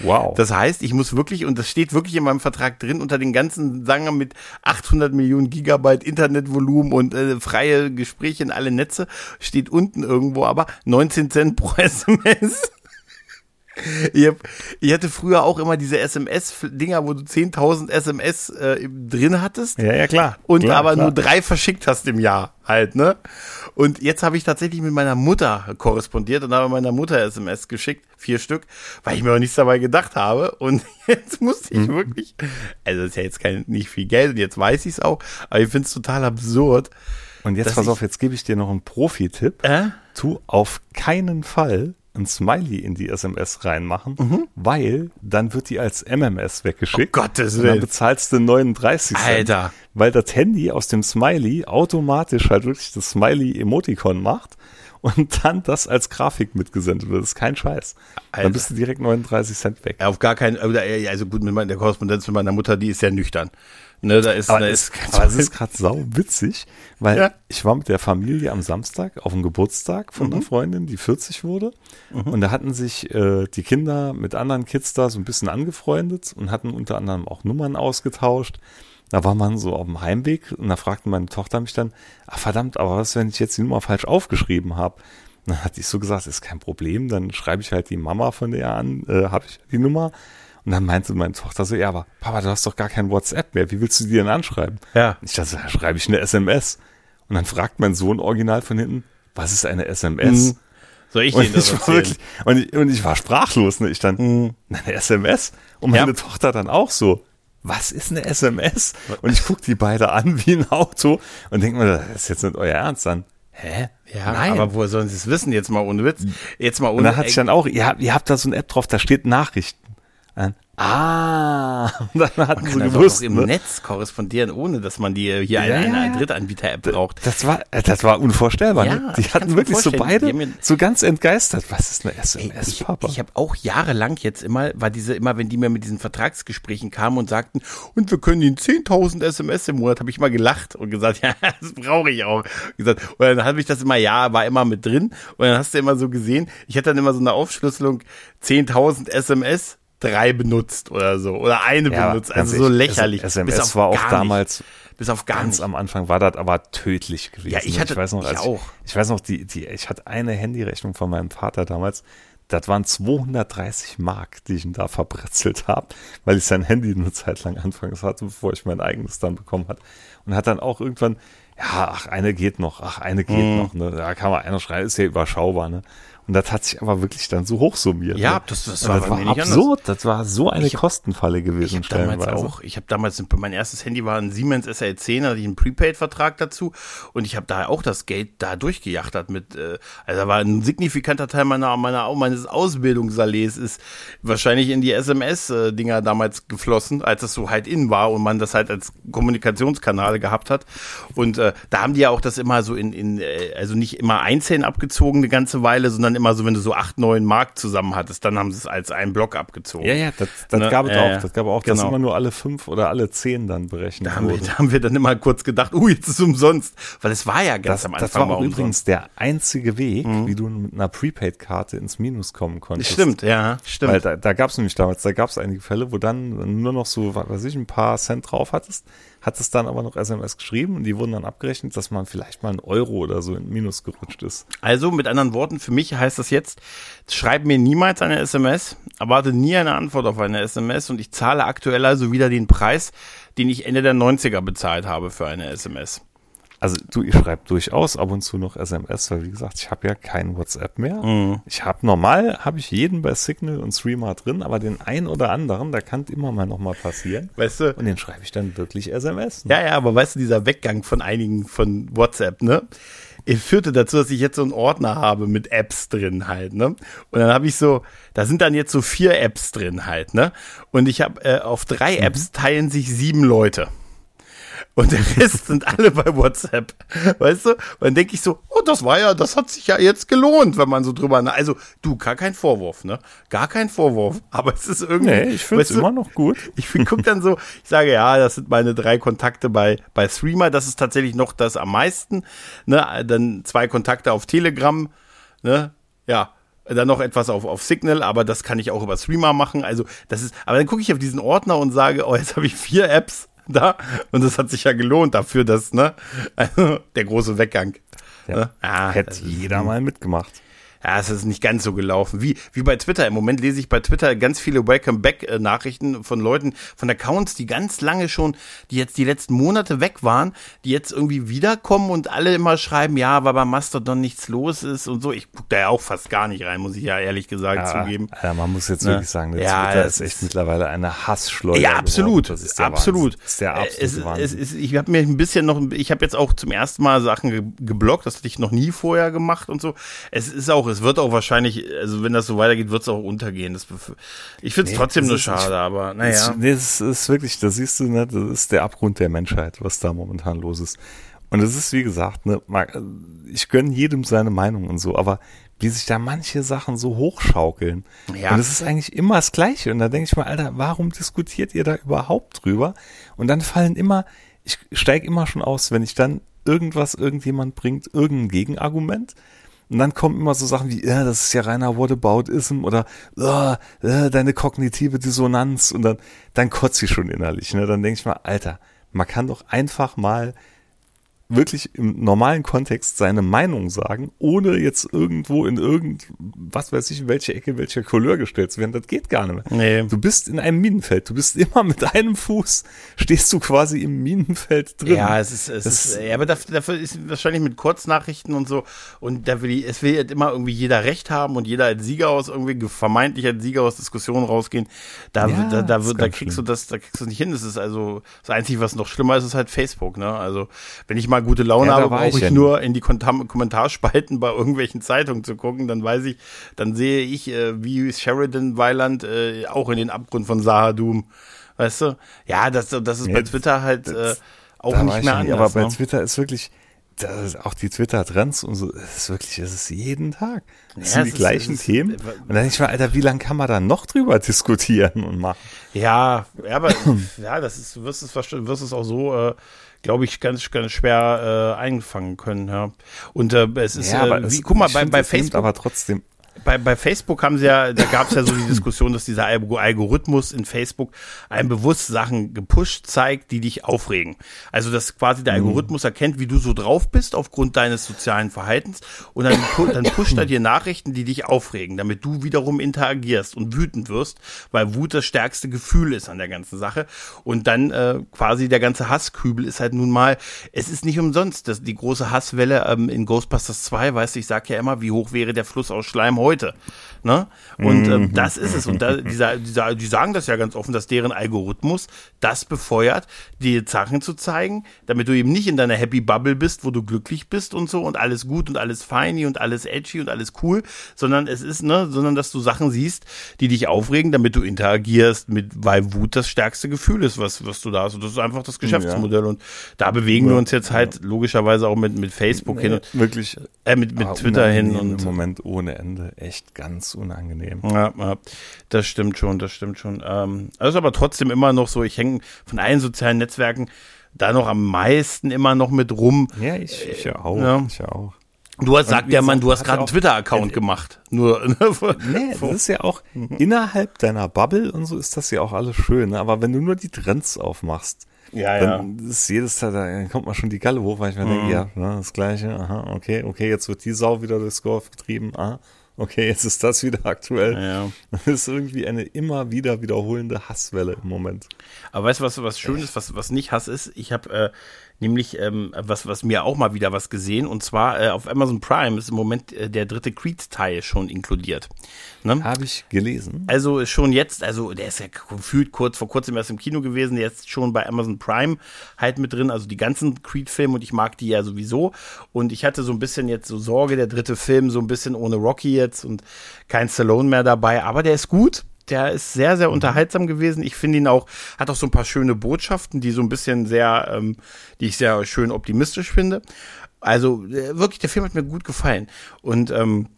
Wow. Das heißt, ich muss wirklich, und das steht wirklich in meinem Vertrag drin, unter den ganzen, sagen wir mit 800 Millionen Gigabyte Internetvolumen und äh, freie Gespräche in alle Netze, steht unten irgendwo aber 19 Cent pro SMS. Ich, hab, ich hatte früher auch immer diese SMS-Dinger, wo du 10.000 SMS äh, drin hattest ja, ja, klar. und klar, aber klar. nur drei verschickt hast im Jahr halt, ne? Und jetzt habe ich tatsächlich mit meiner Mutter korrespondiert und habe meiner Mutter SMS geschickt, vier Stück, weil ich mir auch nichts dabei gedacht habe. Und jetzt musste Mhm. ich wirklich, also das ist ja jetzt kein, nicht viel Geld und jetzt weiß ich es auch, aber ich finde es total absurd. Und jetzt pass auf, jetzt gebe ich dir noch einen Profi-Tipp. Äh? Tu auf keinen Fall ein Smiley in die SMS reinmachen, weil dann wird die als MMS weggeschickt. Um Gottes und dann Willen. bezahlst du 39 Cent. Alter. Weil das Handy aus dem Smiley automatisch halt wirklich das Smiley-Emoticon macht und dann das als Grafik mitgesendet wird. Das ist kein Scheiß. Alter. Dann bist du direkt 39 Cent weg. Auf gar keinen, also gut, mit meiner der Korrespondenz mit meiner Mutter, die ist ja nüchtern. Ne, da ist, Aber, da es, ist, aber es ist gerade sau witzig, weil Ja. ich war mit der Familie am Samstag auf dem Geburtstag von Mhm. einer Freundin, die 40 wurde. Und da hatten sich äh, die Kinder mit anderen Kids da so ein bisschen angefreundet und hatten unter anderem auch Nummern ausgetauscht. Da war man so auf dem Heimweg und da fragte meine Tochter mich dann, ach verdammt, aber was, wenn ich jetzt die Nummer falsch aufgeschrieben habe? Dann hatte ich so gesagt, ist kein Problem, dann schreibe ich halt die Mama von der an, äh, habe ich die Nummer. Und dann meinte meine Tochter so, ja, aber Papa, du hast doch gar kein WhatsApp mehr, wie willst du die denn anschreiben? Ja. Ich dachte, da schreibe ich eine SMS. Und dann fragt mein Sohn original von hinten, was ist eine SMS? Mhm. soll ich Und Ihnen das ich, war erzählen? wirklich, und, ich, und ich war sprachlos. Ne? Ich dann, "Na, eine SMS? Und meine Ja. Tochter dann auch so, was ist eine SMS? Und ich gucke die beide an wie ein Auto und denke mir, das ist jetzt nicht euer Ernst dann. Hä? Ja, Nein. aber woher sollen sie es wissen? Jetzt mal ohne Witz. Jetzt mal ohne. Und dann hatte ich dann auch, ihr habt, ihr habt da so eine App drauf, da steht Nachrichten. Dann, ah, und dann hat Man sie kann also gewusst, auch im ne? Netz korrespondieren, ohne dass man die hier Ja, ja, eine ja. Drittanbieter-App braucht. Das war, äh, das war unvorstellbar. Ja, ne? Die hatten wirklich so beide so ganz entgeistert. Was ist eine SMS, ich Papa? ich habe auch jahrelang jetzt immer, war diese immer, wenn die mir mit diesen Vertragsgesprächen kamen und sagten, und wir können Ihnen 10.000 SMS im Monat, habe ich mal gelacht und gesagt, ja, das brauche ich auch. Gesagt, und dann habe ich das immer, ja, war immer mit drin und dann hast du immer so gesehen, ich hatte dann immer so eine Aufschlüsselung, 10.000 SMS, drei benutzt oder so oder eine Ja, benutzt, also so lächerlich. SMS bis auf war auch damals bis auf ganz nicht. am Anfang war das aber tödlich gewesen. Ja, ich hatte- weiß noch, ich auch. Ich, weiß noch, die, die, ich hatte eine Handyrechnung von meinem Vater damals. Das waren 230 Mark, die ich ihm da verbrezelt habe, weil ich sein Handy eine Zeit lang anfangs hatte, bevor ich mein eigenes dann bekommen hat. Und hat dann auch irgendwann, ja, ach, eine geht noch, ach, eine geht Mhm. noch, ne? Da kann man einer schreiben, ist ja überschaubar, ne? Und das hat sich aber wirklich dann so hochsummiert. Ja, ne? das- das war das war absurd. Das war so eine Ich Kostenfalle gewesen, Ich habe damals auch, ich habe damals, mein erstes Handy war ein Siemens SL10, da hatte ich einen Prepaid-Vertrag dazu und ich habe da auch das Geld da durchgejachtert mit, äh, also da war ein signifikanter Teil meiner, meiner meines Ausbildungssalés ist wahrscheinlich in die SMS-Dinger damals geflossen, als es so halt in war und man das halt als Kommunikationskanal gehabt hat und äh, da haben die ja auch das immer so in, in äh, also nicht immer einzeln abgezogen eine ganze Weile, sondern immer so, wenn du so acht, neun Mark zusammen hattest, dann haben sie es als einen Block abgezogen. Ja, ja, das, das Ne? gab es Ja, auch. Das gab auch, dass Genau. immer nur alle fünf oder alle zehn dann berechnet Da haben, wir, wurde. da haben wir dann immer kurz gedacht, uh, jetzt ist es umsonst. Weil es war ja ganz Das, am das Anfang war mal auch umsonst. übrigens der einzige Weg, wie du mit einer Prepaid-Karte ins Minus kommen konntest. Stimmt, ja, Weil stimmt. da, da gab es nämlich damals, da gab es einige Fälle, wo dann nur noch so, was weiß ich, ein paar Cent drauf hattest, hattest dann aber noch SMS geschrieben und die wurden dann abgerechnet, dass man vielleicht mal einen Euro oder so in Minus gerutscht ist. Also mit anderen Worten, für mich heißt das jetzt, schreib mir niemals eine SMS, erwarte nie eine Antwort auf eine SMS und ich zahle aktuell also wieder den Preis, den ich Ende der 90er bezahlt habe für eine SMS. Also du, ich schreibe durchaus ab und zu noch SMS, weil wie gesagt, ich habe ja kein WhatsApp mehr. Mhm. Ich habe normal, habe ich jeden bei Signal und Streamer drin, aber den einen oder anderen, da kann immer mal noch mal passieren. Weißt du? Und den schreibe ich dann wirklich SMS. Ne? Ja, ja, aber weißt du, dieser Weggang von einigen von WhatsApp, ne? Es führte dazu, dass ich jetzt so einen Ordner habe mit Apps drin halt, ne? Und dann habe ich so, da sind dann jetzt so vier Apps drin halt, ne? Und ich habe äh, auf drei Apps teilen sich sieben Leute. Und der Rest sind alle bei WhatsApp. Weißt du? Und dann denke ich so, oh, das war ja, das hat sich ja jetzt gelohnt, wenn man so drüber, na, also du, gar kein Vorwurf, ne? Gar kein Vorwurf. Aber es ist irgendwie. Nee, ich finde es immer noch gut. ich gucke dann so, ich sage, ja, das sind meine drei Kontakte bei, bei Streamer. Das ist tatsächlich noch das am meisten. Ne? Dann zwei Kontakte auf Telegram. Ne? Ja, dann noch etwas auf, auf Signal, aber das kann ich auch über Streamer machen. Also, das ist, aber dann gucke ich auf diesen Ordner und sage, oh, jetzt habe ich vier Apps da und das hat sich ja gelohnt dafür, dass, ne, also, der große Weggang. Ne? Ah, Hätte jeder mal mitgemacht. Ja, es ist nicht ganz so gelaufen. Wie, wie bei Twitter. Im Moment lese ich bei Twitter ganz viele Welcome-Back-Nachrichten von Leuten, von Accounts, die ganz lange schon, die jetzt die letzten Monate weg waren, die jetzt irgendwie wiederkommen und alle immer schreiben, ja, weil bei Mastodon nichts los ist und so. Ich gucke da ja auch fast gar nicht rein, muss ich ja ehrlich gesagt zugeben. Ja, man muss jetzt Ne? wirklich sagen, der Ja, Twitter es ist echt mittlerweile eine Hassschleuder. Ja, geworden. absolut, Das ist der absolut. Wahnsinn. Das ist der Äh, absolute es, es Wahnsinn. ist, ich habe mir ein bisschen noch, ich habe jetzt auch zum ersten Mal Sachen ge geblockt, das hatte ich noch nie vorher gemacht und so. Es ist auch, es wird auch wahrscheinlich, also wenn das so weitergeht, wird es auch untergehen. Das, ich finde es Nee, trotzdem nur schade, aber naja. Das, nee, das ist wirklich, das siehst du, ne, das ist der Abgrund der Menschheit, was da momentan los ist. Und es ist, wie gesagt, ne, ich gönne jedem seine Meinung und so, aber wie sich da manche Sachen so hochschaukeln. Ja. Und es ist eigentlich immer das Gleiche. Und da denke ich mal, Alter, warum diskutiert ihr da überhaupt drüber? Und dann fallen immer, ich steige immer schon aus, wenn ich dann irgendwas irgendjemand bringt, irgendein Gegenargument. Und dann kommen immer so Sachen wie, ja, das ist ja reiner Whataboutism oder äh, äh, deine kognitive Dissonanz und dann, dann kotze ich schon innerlich. Ne? Dann denke ich mal, Alter, man kann doch einfach mal wirklich im normalen Kontext seine Meinung sagen, ohne jetzt irgendwo in irgend, was weiß ich, in welche Ecke, welcher Couleur gestellt zu werden. Das geht gar nicht mehr. Nee. Du bist in einem Minenfeld. Du bist immer mit einem Fuß, stehst du quasi im Minenfeld drin. Ja, es ist, es Das- ist, ja, aber dafür, dafür ist wahrscheinlich mit Kurznachrichten und so und da will ich, es will jetzt immer irgendwie jeder Recht haben und jeder als Sieger aus irgendwie vermeintlich als Sieger aus Diskussionen rausgehen. Da, Ja, da, da, da kriegst schlimm. du das, da kriegst du nicht hin. Das ist also das Einzige, was noch schlimmer ist, ist halt Facebook. Ne? Also wenn ich mal mal gute Laune Ja, habe, brauche ich ja nur in die Kommentarspalten bei irgendwelchen Zeitungen zu gucken, dann weiß ich, dann sehe ich, äh, wie Sheridan Weiland äh, auch in den Abgrund von Sahadum. Weißt du? Ja, das, das ist bei Twitter halt äh, das- auch nicht ich mehr anders. Aber bei ne? Twitter ist wirklich, das ist auch die Twitter-Trends und so, es ist wirklich, es ist jeden Tag. Es Ja, sind die ist- gleichen ist- Themen. Und dann denke ich mal, Alter, wie lange kann man da noch drüber diskutieren und machen? Ja, aber ja, das ist, du wirst es, wirst es auch so, äh, glaube ich, ganz, ganz schwer äh, einfangen können. Ja. Und äh, es ist, ja, aber äh, es- wie, guck mal, bei, bei es Facebook, aber trotzdem, bei, bei Facebook haben sie ja, da gab es ja so die Diskussion, dass dieser Algo- Algorithmus in Facebook einem bewusst Sachen gepusht zeigt, die dich aufregen. Also dass quasi der Algorithmus erkennt, wie du so drauf bist aufgrund deines sozialen Verhaltens und dann, dann pusht er dir Nachrichten, die dich aufregen, damit du wiederum interagierst und wütend wirst, weil Wut das stärkste Gefühl ist an der ganzen Sache. Und dann äh, quasi der ganze Hasskübel ist halt nun mal, es ist nicht umsonst, dass die große Hasswelle ähm, in Ghostbusters 2, weißt du, ich sag ja immer, wie hoch wäre der Fluss aus Schleim heute? Ne? Und ähm, das ist es. Und da, dieser, dieser, die sagen das ja ganz offen, dass deren Algorithmus das befeuert, dir Sachen zu zeigen, damit du eben nicht in deiner Happy Bubble bist, wo du glücklich bist und so und alles gut und alles feiny und alles edgy und alles cool, sondern es ist, ne, sondern dass du Sachen siehst, die dich aufregen, damit du interagierst mit, weil Wut das stärkste Gefühl ist, was, was du da hast. Und das ist einfach das Geschäftsmodell. Und da bewegen wir uns jetzt halt logischerweise auch mit, mit Facebook hin und wirklich, äh, mit, mit aber Twitter hin und Moment ohne Ende, echt ganz unangenehm. ja, ja, das stimmt schon, das stimmt schon. Ähm, also aber trotzdem immer noch so, ich hänge von allen sozialen Netzwerken da noch am meisten immer noch mit rum. Ja, ich, ich ja auch, Ja. ich ja auch. Du hast, sagt der Mann, du hast gerade ja einen Twitter-Account gemacht. Nur, ne, Nee, das ist ja auch innerhalb deiner Bubble und so ist das ja auch alles schön. Ne? Aber wenn du nur die Trends aufmachst, ja, ja. dann ist jedes Teil, da kommt man schon die Galle hoch, weil ich mir Mhm. denke, ja, ne, das Gleiche, aha, okay, okay, jetzt wird die Sau wieder durchs Golf getrieben, ah, okay, jetzt ist das wieder aktuell. Ja. Das ist irgendwie eine immer wieder wiederholende Hasswelle im Moment. Aber weißt du, was, was schön ist, was, was nicht Hass ist? Ich habe äh, nämlich ähm, was, was mir auch mal wieder was gesehen und zwar äh, auf Amazon Prime ist im Moment äh, der dritte Creed-Teil schon inkludiert. Ne? Habe ich gelesen. Also schon jetzt, also der ist ja gefühlt kurz vor kurzem erst im Kino gewesen, der ist schon bei Amazon Prime halt mit drin, also die ganzen Creed-Filme und ich mag die ja sowieso. Und ich hatte so ein bisschen jetzt so Sorge, der dritte Film so ein bisschen ohne Rocky jetzt und kein Stallone mehr dabei, aber der ist gut. Der ist sehr, sehr unterhaltsam gewesen. Ich finde ihn auch, hat auch so ein paar schöne Botschaften, die so ein bisschen sehr, ähm, die ich sehr schön optimistisch finde. Also äh, wirklich, der Film hat mir gut gefallen. Und ähm,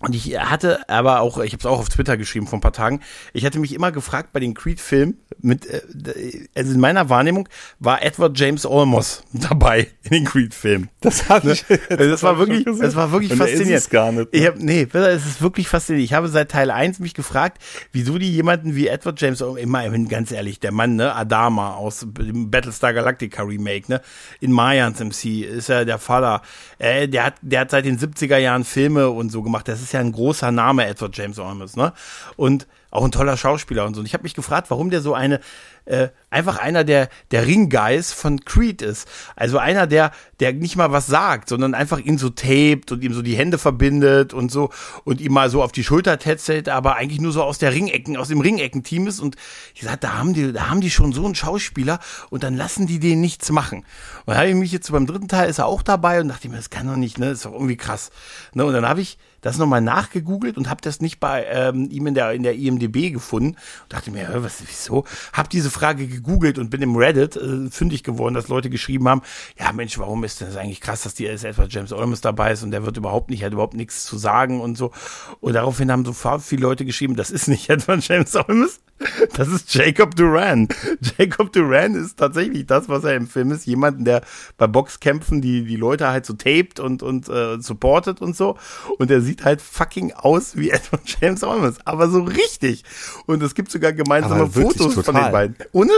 und ich hatte aber auch, ich habe es auch auf Twitter geschrieben vor ein paar Tagen, ich hatte mich immer gefragt bei den Creed-Filmen, mit, äh, also in meiner Wahrnehmung war Edward James Olmos dabei in den Creed-Filmen. Das habe ich. Also das war wirklich, das war wirklich er ist faszinierend. es gar nicht, ne? Ich hab, nee, es ist wirklich faszinierend. Ich habe seit Teil 1 mich gefragt, wieso die jemanden wie Edward James, Olmos, immer, ganz ehrlich, der Mann, ne, Adama aus dem Battlestar Galactica Remake, ne, in Mayans MC ist er der Vater. Äh, der hat, der hat seit den 70er Jahren Filme und so gemacht. Das ist ja ein großer Name, Edward James Olmos, ne? Und auch ein toller Schauspieler und so. Und ich habe mich gefragt, warum der so eine äh, einfach einer der der Ringguys von Creed ist. Also einer der der nicht mal was sagt, sondern einfach ihn so taped und ihm so die Hände verbindet und so und ihm mal so auf die Schulter tätselt, aber eigentlich nur so aus der Ringecken aus dem Ringecken-Team ist und ich sag, da haben die da haben die schon so einen Schauspieler und dann lassen die den nichts machen. Und habe ich mich jetzt beim dritten Teil ist er auch dabei und dachte mir, das kann doch nicht, ne, das ist doch irgendwie krass. Ne, und dann habe ich das nochmal nachgegoogelt und habe das nicht bei ähm, ihm in der in der IMDb gefunden und dachte mir, was wieso? Hab diese Frage gegoogelt und bin im Reddit äh, fündig geworden, dass Leute geschrieben haben, ja Mensch, warum ist das eigentlich krass, dass die ist Edward James Olmos dabei ist und der wird überhaupt nicht, hat überhaupt nichts zu sagen und so. Und daraufhin haben sofort viele Leute geschrieben, das ist nicht Edward James Olmos, das ist Jacob Duran. Jacob Duran ist tatsächlich das, was er im Film ist, jemanden, der bei Boxkämpfen die die Leute halt so taped und und äh, supportet und so und der sieht halt fucking aus wie Edward James Olmos, aber so richtig. Und es gibt sogar gemeinsame Fotos von total. den beiden. Ohne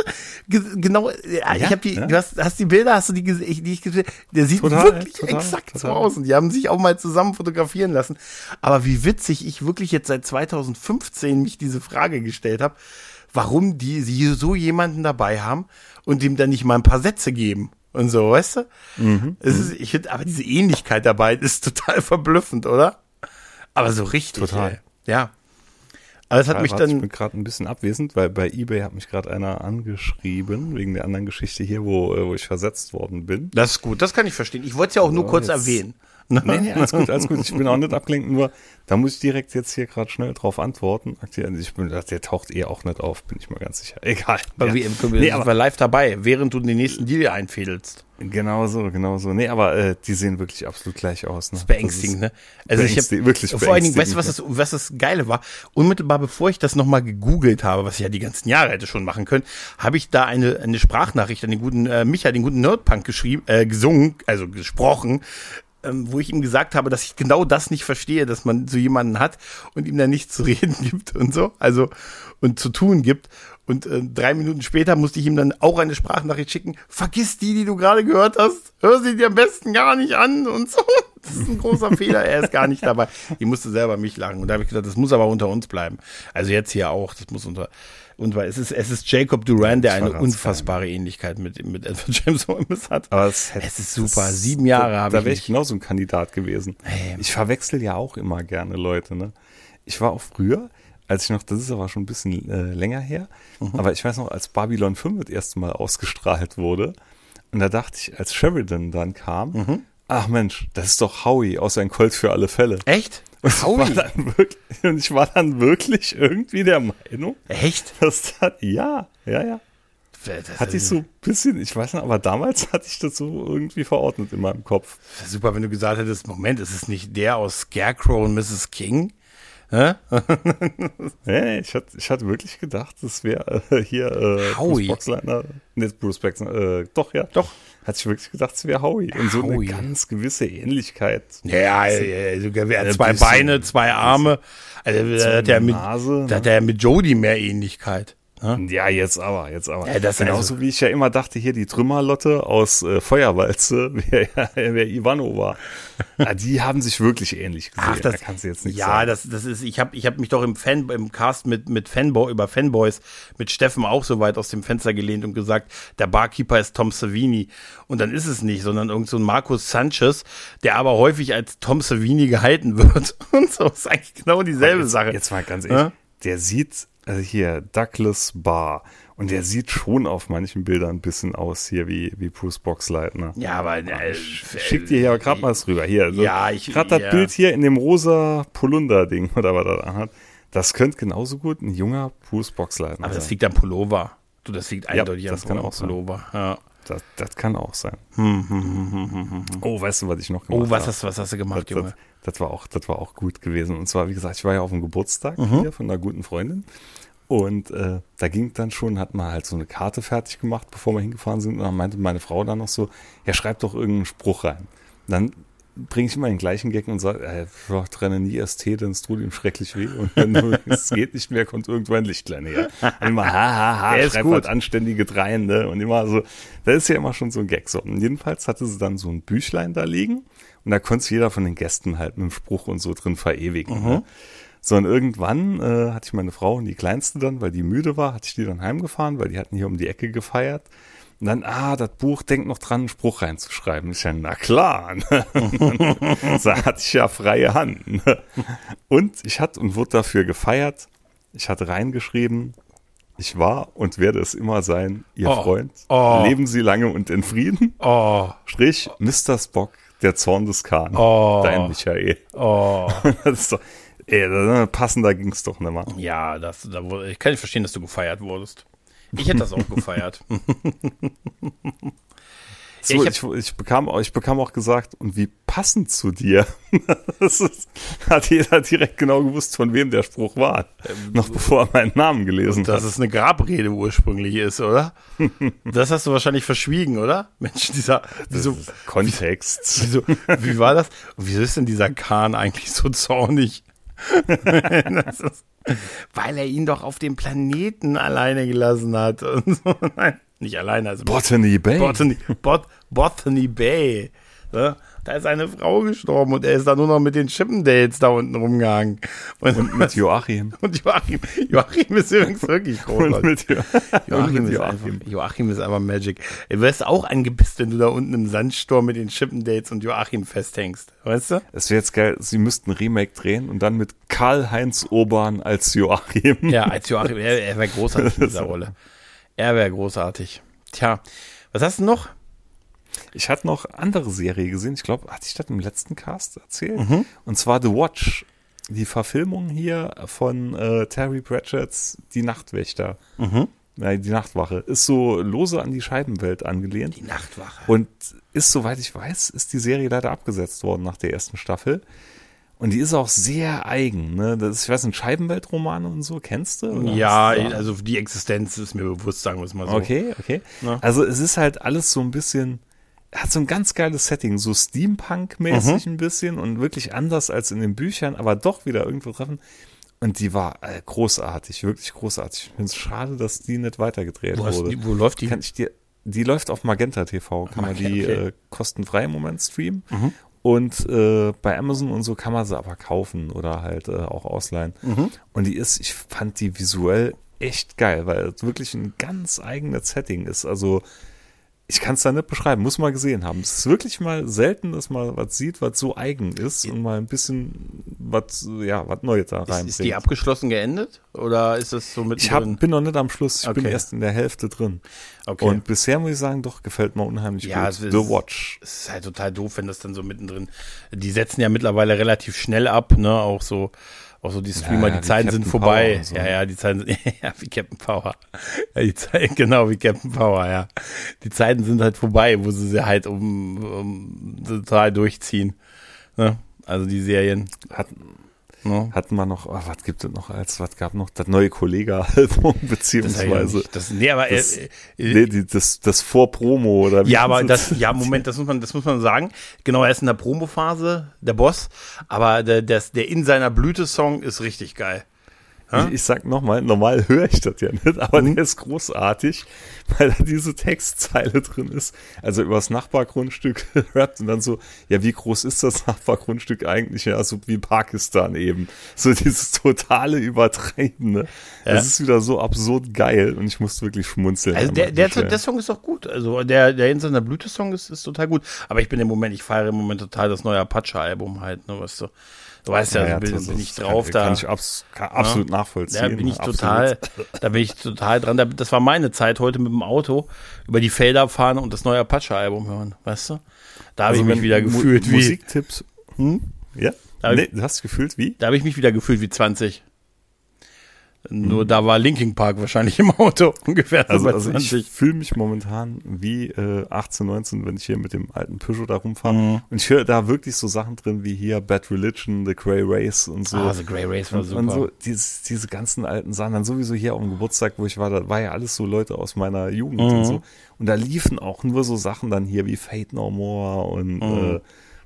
ge genau, ja, ich habe die, ja. du hast, hast die Bilder, hast du die, gese- ich- die ich gesehen, der sieht Total, wirklich total, exakt so aus und die haben sich auch mal zusammen fotografieren lassen. Aber wie witzig ich wirklich jetzt seit 2015 mich diese Frage gestellt habe, warum die sie so jemanden dabei haben und dem dann nicht mal ein paar Sätze geben und so, weißt du? Mhm, Es ist, ich finde, aber diese Ähnlichkeit dabei ist total verblüffend, oder? Aber so richtig. Total. Ey. Ja. Aber es hat mich dann. Ich bin gerade ein bisschen abwesend, weil bei eBay hat mich gerade einer angeschrieben, wegen der anderen Geschichte hier, wo, äh, wo ich versetzt worden bin. Das ist gut, das kann ich verstehen. Ich wollte es ja auch nur So, kurz erwähnen. Nee, nee, alles gut, alles gut. Ich bin auch nicht abgelenkt, nur da muss ich direkt jetzt hier gerade schnell drauf antworten. Aktuell, Ich bin, der taucht eh auch nicht auf, bin ich mir ganz sicher. Egal. Bei Ja. WM können wir, Nee, sind aber- wir live dabei, während du den nächsten Deal einfädelst. Genau so, genau so. Nee, aber äh, die sehen wirklich absolut gleich aus. Ne? Das ist beängstigend, ne? Also ich habe wirklich vor allen Dingen, weißt du, was das, was das Geile war? Unmittelbar bevor ich das nochmal gegoogelt habe, was ich ja die ganzen Jahre hätte schon machen können, habe ich da eine, eine Sprachnachricht an den guten äh, Micha, den guten Nerdpunk geschrieben, äh, gesungen, also gesprochen, ähm, wo ich ihm gesagt habe, dass ich genau das nicht verstehe, dass man so jemanden hat und ihm dann nichts zu reden gibt und so, also und zu tun gibt. Und äh, drei Minuten später musste ich ihm dann auch eine Sprachnachricht schicken. Vergiss die, die du gerade gehört hast. Hör sie dir am besten gar nicht an und so. Das ist ein großer Fehler. Er ist gar nicht dabei. Ich musste selber mich lachen. Und da habe ich gedacht, das muss aber unter uns bleiben. Also jetzt hier auch. Das muss unter. Und weil es ist, es ist Jacob Duran, der eine unfassbare Ähnlichkeit mit, mit Edward James Olmos hat. Aber es, Es ist super. Sieben Jahre habe Da ich wäre ich nicht. genauso ein Kandidat gewesen. Hey. Ich verwechsel ja auch immer gerne Leute. Ne? Ich war auch früher, als ich noch, das ist aber schon ein bisschen äh, länger her, Mhm. aber ich weiß noch, als Babylon 5 das erste Mal ausgestrahlt wurde, und da dachte ich, als Sheridan dann kam, Mhm. Ach Mensch, das ist doch Howie aus ein Colt für alle Fälle. Echt? Und ich, war dann wirklich, und ich war dann wirklich irgendwie der Meinung, Echt? dass das, ja, ja, ja. Das Hatte ich so ein bisschen, ich weiß nicht, aber damals hatte ich das so irgendwie verordnet in meinem Kopf. Super, wenn du gesagt hättest, Moment, ist es nicht der aus Scarecrow und Mrs. King? Hä? Nee, ich hatte, ich hatte wirklich gedacht, das wäre äh, hier äh, Howie. Bruce Boxleitner, nicht Bruce Boxleitner, äh, doch, ja. Doch. Hatte ich wirklich gedacht, es wäre Howie. Und so Howie. eine ganz gewisse Ähnlichkeit. Ja, ja, ja, sogar hat zwei bisschen. Beine, zwei Arme. Also da hat er mit, Nase, da hat er mit Jodie mehr Ähnlichkeit. Ja, jetzt aber, jetzt aber. Ja, das Genauso also- wie ich ja immer dachte, hier die Trümmerlotte aus äh, Feuerwalze, wer, wer Ivano war. Ja, die haben sich wirklich ähnlich gesehen. Ach, das da kannst du jetzt nicht ja, sagen. das, das ist, ich habe ich hab mich doch im Fan, im Cast mit, mit Fanboy, über Fanboys, mit Steffen auch so weit aus dem Fenster gelehnt und gesagt, der Barkeeper ist Tom Savini. Und dann ist es nicht, sondern irgend so ein Markus Sanchez, der aber häufig als Tom Savini gehalten wird. Und so ist eigentlich genau dieselbe jetzt, Sache. Jetzt mal ganz ehrlich, Ja? der sieht, also hier, Douglas Barr, und der sieht schon auf manchen Bildern ein bisschen aus hier wie, wie Bruce Boxleitner. ja, aber äh, Ich schick dir hier gerade mal was rüber. Hier, so, Ja, ich- Gerade das ja. Bild hier in dem rosa Polunder-Ding oder was er da hat. Das könnte genauso gut ein junger Bruce Boxleitner Aber das sein. liegt am Pullover. Du, das liegt eindeutig das am kann auch sein. Pullover. Ja. Das, das kann auch sein. Oh, weißt du, was ich noch gemacht Oh, was habe? hast, was hast du gemacht, das, Junge? Das, war auch, das war auch gut gewesen. Und zwar, wie gesagt, ich war ja auf dem Geburtstag Mhm. hier von einer guten Freundin. Und äh, da ging dann schon, hat man halt so eine Karte fertig gemacht, bevor wir hingefahren sind. Und dann meinte meine Frau dann noch so, ja, schreib doch irgendeinen Spruch rein. Dann bringe ich immer den gleichen Gag und sage, äh, ja, trenne nie erst Tee, denn es tut ihm schrecklich weh. Und wenn du, es geht nicht mehr, kommt irgendwo ein Lichtlein her. Und immer, ha, ha, ha, Der ist schreib gut. halt anständige Dreien, ne? Und immer so, das ist ja immer schon so ein Gag. So. Und jedenfalls hatte sie dann so ein Büchlein da liegen. Und da konnte jeder von den Gästen halt mit einem Spruch und so drin verewigen. Ne? So, und irgendwann äh, hatte ich meine Frau und die Kleinste dann, weil die müde war, hatte ich die dann heimgefahren, weil die hatten hier um die Ecke gefeiert. Und dann, ah, das Buch denkt noch dran, einen Spruch reinzuschreiben. Ich ja, na klar. Ne? so hatte ich ja freie Hand. Ne? Und ich hatte und wurde dafür gefeiert. Ich hatte reingeschrieben, ich war und werde es immer sein, ihr Oh. Freund. Oh. Leben Sie lange und in Frieden. Oh, Strich, Mr. Spock, der Zorn des Khan. Oh. Dein Michael. oh. Das ist doch, ey, da- passender ging's doch nicht mal. Ja, das, da ich kann nicht verstehen, dass du gefeiert wurdest. Ich hätte das auch gefeiert. So, Ja, ich, ich ich, bekam, auch- ich bekam auch gesagt, und wie passend zu dir. Das ist, hat jeder direkt genau gewusst, von wem der Spruch war. Noch bevor er meinen Namen gelesen Dass hat. es eine Grabrede ursprünglich ist, oder? Das hast du wahrscheinlich verschwiegen, oder? Mensch, dieser, wieso, Kontext. wieso, wie war das? Und wieso ist denn dieser Kahn eigentlich so zornig? Das ist, weil er ihn doch auf dem Planeten alleine gelassen hat. Und so. Nein, nicht alleine, also Botany Bay. Botany, Bot, Botany Bay. Ne? Da ist eine Frau gestorben und er ist da nur noch mit den Chippendales da unten rumgehangen. Und, Und mit Joachim. und Joachim, Joachim ist übrigens wirklich großartig. Mit, jo Joachim, mit ist Einfach, Joachim ist einfach Magic. Du wirst auch angepisst, wenn du da unten im Sandsturm mit den Chippendales und Joachim festhängst. Weißt du? Es wäre jetzt geil, sie müssten ein Remake drehen und dann mit Karl-Heinz Urban als Joachim. Ja, als Joachim, er, er wäre großartig in dieser Rolle. Er wäre großartig. Tja, was hast du noch? Ich hatte noch andere Serie gesehen. Ich glaube, hatte ich das im letzten Cast erzählt? Mhm. Und zwar The Watch. Die Verfilmung hier von äh, Terry Pratchett's Die Nachtwächter. Mhm. Ja, die Nachtwache. Ist so lose an die Scheibenwelt angelehnt. Die Nachtwache. Und ist, soweit ich weiß, ist die Serie leider abgesetzt worden nach der ersten Staffel. Und die ist auch sehr eigen. Ne? Das ist, ich weiß nicht, Scheibenweltromane und so, kennst du? Oder Ja, also die Existenz ist mir bewusst, sagen wir es mal so. Okay, okay. Ja. Also es ist halt alles so ein bisschen, hat so ein ganz geiles Setting, so Steampunk-mäßig Mhm. ein bisschen und wirklich anders als in den Büchern, aber doch wieder irgendwo treffen. Und die war äh, großartig, wirklich großartig. Ich finde es schade, dass die nicht weitergedreht Wo, wurde. die, wo läuft die? Kann ich dir, die läuft auf Magenta TV, kann man Okay, die okay. Mhm. äh, kostenfrei im Moment streamen. Und äh, bei Amazon und so kann man sie aber kaufen oder halt äh, auch ausleihen. Mhm. Und die ist, ich fand die visuell echt geil, weil es wirklich ein ganz eigenes Setting ist. Also ich kann es da nicht beschreiben, muss man gesehen haben. Es ist wirklich mal selten, dass man was sieht, was so eigen ist und mal ein bisschen was, ja, was Neues da ist, reinbringt. ist die abgeschlossen geendet? Oder ist das so mit ich hab, bin noch nicht am Schluss, ich bin Okay. erst in der Hälfte drin. Okay. Und bisher muss ich sagen, doch, gefällt mir unheimlich Ja, gut. ist- The Watch. Es ist halt total doof, wenn das dann so mittendrin. Die setzen ja mittlerweile relativ schnell ab, ne? Auch so, auch so die Streamer, Ja, ja, die Zeiten sind vorbei. So. Ja, ja, die Zeiten sind, ja, wie Captain Power. Ja, die Zeiten, genau, wie Captain Power, ja. Die Zeiten sind halt vorbei, wo sie sie halt um, um total durchziehen. Ne? Also die Serien. Hat, Ne? hatten wir noch, oh, was gibt es noch als, was gab noch, das neue Kollege-Album, Das, beziehungsweise, das, das, nee, aber das- äh, äh, nee, das, das Vor-Promo oder wie Ja, aber das, es? ja, Moment, das muss man, das muss man sagen. Genau, er ist in der Promophase, der Boss, aber der, der, der in seiner Blüte-Song ist richtig geil. Ich, ich sag nochmal, normal höre ich das ja nicht, aber Mhm. der ist großartig, weil da diese Textzeile drin ist. Also übers Nachbargrundstück rappt und dann so, ja, wie groß ist das Nachbargrundstück eigentlich? Ja, so wie Pakistan eben. So dieses totale Übertreibende. Ja. Das ist wieder so absurd geil und ich musste wirklich schmunzeln. Also der, der, Stellen. der Song ist auch gut. Also der, der in seiner Blüte-Song ist, ist total gut. Aber ich bin im Moment, ich feiere im Moment total das neue Apache-Album halt, ne, weißt du. Du weißt ja, Ja, ja, bin, bin ich drauf kann, da. Kann ich abs kann absolut nachvollziehen. Da bin ich Absolut. total, da bin ich total dran. Da- Das war meine Zeit heute mit dem Auto über die Felder fahren und das neue Apache-Album hören, weißt du? Da habe Also ich mich wieder Mu- gefühlt wie, Musiktipps. Hm? Ja? Da- Nee, du hast dich gefühlt wie? da habe ich mich wieder gefühlt wie 20. Nur da war Linking Park wahrscheinlich im Auto ungefähr so Also, also 20. ich fühle mich momentan wie äh, 18, 19, wenn ich hier mit dem alten Peugeot da rumfahre. Mhm. Und ich höre da wirklich so Sachen drin wie hier Bad Religion, The Grey Race und so. Ah, The Grey Race war und, super. und so dieses, diese ganzen alten Sachen. Dann sowieso hier auf dem Geburtstag, wo ich war, da war ja alles so Leute aus meiner Jugend Mhm. und so. Und da liefen auch nur so Sachen dann hier wie Fate No More und Mhm. äh,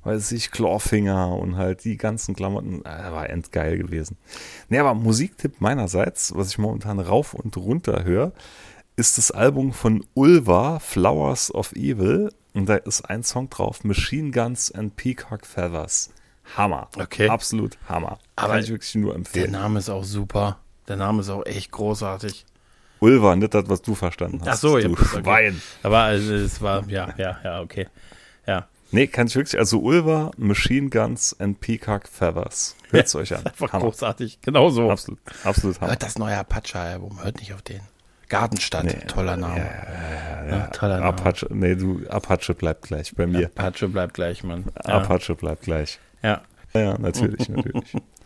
weiß ich, Clawfinger und halt die ganzen Klamotten, äh, war endgeil gewesen. Nee, aber Musiktipp meinerseits, was ich momentan rauf und runter höre, ist das Album von Ulva, Flowers of Evil. Und da ist ein Song drauf, Machine Guns and Peacock Feathers. Hammer. Okay. Absolut Hammer. Aber Kann ich wirklich nur Der empfehlen. Name ist auch super. Der Name ist auch echt großartig. Ulva, nicht das, was du verstanden hast. Ach so, ja, du okay. Schwein. Aber also, es war, ja, ja, ja, okay. Ja. Nee, kann ich wirklich, also Ulva, Machine Guns and Peacock Feathers. Hört's euch an. Einfach Hammer. großartig. Genau so. Absolut, absolut Hammer. Hört das neue Apache-Album, hört nicht auf den. Gartenstadt, Nee, toller Name. Ja, toller Name. Apache, nee, du, Apache bleibt gleich bei mir. Apache bleibt gleich, Mann. Ja. Apache bleibt gleich. ja. Ja, ja, natürlich, natürlich.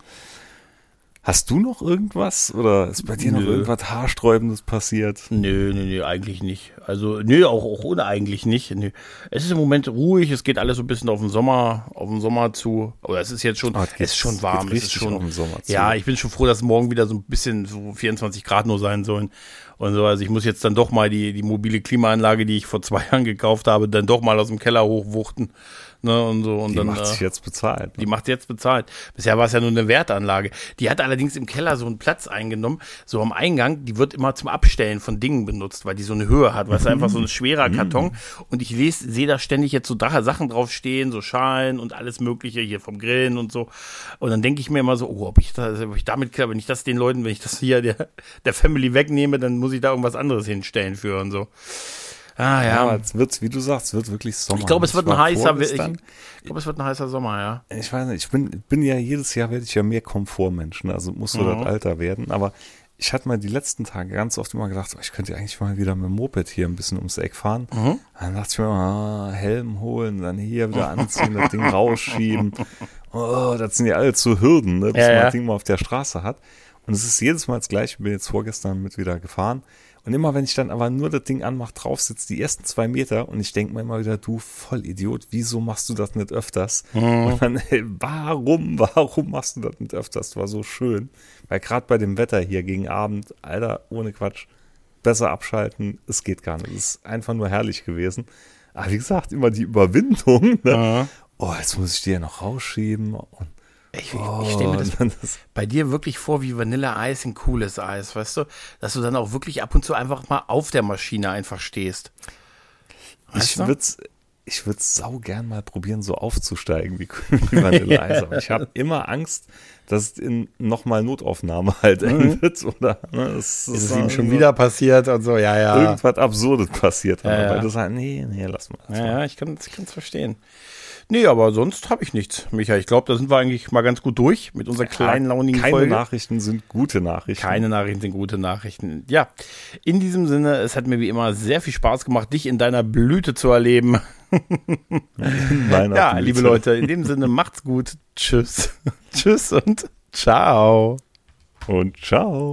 Hast du noch irgendwas oder ist bei dir noch Nö. irgendwas Haarsträubendes passiert? Nö, nö, nö, eigentlich nicht. Also, nö, auch, auch ohne eigentlich nicht. Nö. Es ist im Moment ruhig, es geht alles so ein bisschen auf den Sommer, auf den Sommer zu. Oder es ist jetzt schon, Ah, es ist schon warm, es ist schon, auf den Sommer zu. ja, ich bin schon froh, dass morgen wieder so ein bisschen so 24 Grad nur sein sollen. Und so, also ich muss jetzt dann doch mal die, die mobile Klimaanlage, die ich vor zwei Jahren gekauft habe, dann doch mal aus dem Keller hochwuchten. Ne, und so. Und Die dann, macht äh, sich jetzt bezahlt. die macht jetzt bezahlt. Bisher war es ja nur eine Wertanlage. Die hat allerdings im Keller so einen Platz eingenommen, so am Eingang. Die wird immer zum Abstellen von Dingen benutzt, weil die so eine Höhe hat. Weißt du, einfach so ein schwerer Karton. Und ich lese, sehe da ständig jetzt so Sachen draufstehen, so Schalen und alles Mögliche hier vom Grillen und so. Und dann denke ich mir immer so, oh, ob ich, da, ob ich damit, wenn ich das den Leuten, wenn ich das hier der, der Family wegnehme, dann muss ich da irgendwas anderes hinstellen für und so. Ah Ja, ja. aber es wird, wie du sagst, es wird wirklich Sommer. ich glaube, es wird ein heißer, ich, ich glaube, es wird ein heißer Sommer, ja. Ich weiß nicht, ich bin, bin ja jedes Jahr werde ich ja mehr Komfortmensch, ne? also muss so Mhm. das Alter werden, aber ich hatte mal die letzten Tage ganz oft immer gedacht, oh, ich könnte eigentlich mal wieder mit dem Moped hier ein bisschen ums Eck fahren. Mhm. Dann dachte ich mir immer, ah, Helm holen, dann hier wieder anziehen, das Ding rausschieben. Oh, das sind ja alles so Hürden, ne, bis Ja, man ja. das Ding mal auf der Straße hat. Und es ist jedes Mal das gleiche, ich bin jetzt vorgestern mit wieder gefahren. Und immer wenn ich dann aber nur das Ding anmache, drauf sitze, die ersten zwei Meter und ich denke mir immer wieder, du Vollidiot, wieso machst du das nicht öfters? Und dann, ey, warum, warum machst du das nicht öfters? Das war so schön. Weil gerade bei dem Wetter hier gegen Abend, Alter, ohne Quatsch, besser abschalten, es geht gar nicht. Es ist einfach nur herrlich gewesen. Aber wie gesagt, immer die Überwindung. Ne? Oh, jetzt muss ich die ja noch rausschieben. Und, Ich, oh, ich stelle mir das das bei dir wirklich vor wie Vanilleeis in cooles Eis, weißt du? Dass du dann auch wirklich ab und zu einfach mal auf der Maschine einfach stehst. Weißt ich würde ich würde sau gern mal probieren, so aufzusteigen wie, wie Vanilleeis. Aber ich habe immer Angst, dass es in nochmal Notaufnahme halt endet. Oder ne, es Mhm. Ist es so- ihm schon wieder passiert und so, ja, ja. irgendwas Absurdes passiert. Ja, ja. Weil du sagst, nee, nee, lass mal. Lass Ja, mal. ja, ich kann es verstehen. Nee, aber sonst habe ich nichts, Micha. Ich glaube, da sind wir eigentlich mal ganz gut durch mit unserer kleinen, launigen Keine Folge. Nachrichten sind gute Nachrichten. Keine Nachrichten sind gute Nachrichten. Ja, in diesem Sinne, es hat mir wie immer sehr viel Spaß gemacht, dich in deiner Blüte zu erleben. Meiner Ja, Blüte. liebe Leute, in dem Sinne, macht's gut. Tschüss. Tschüss und ciao. Und ciao.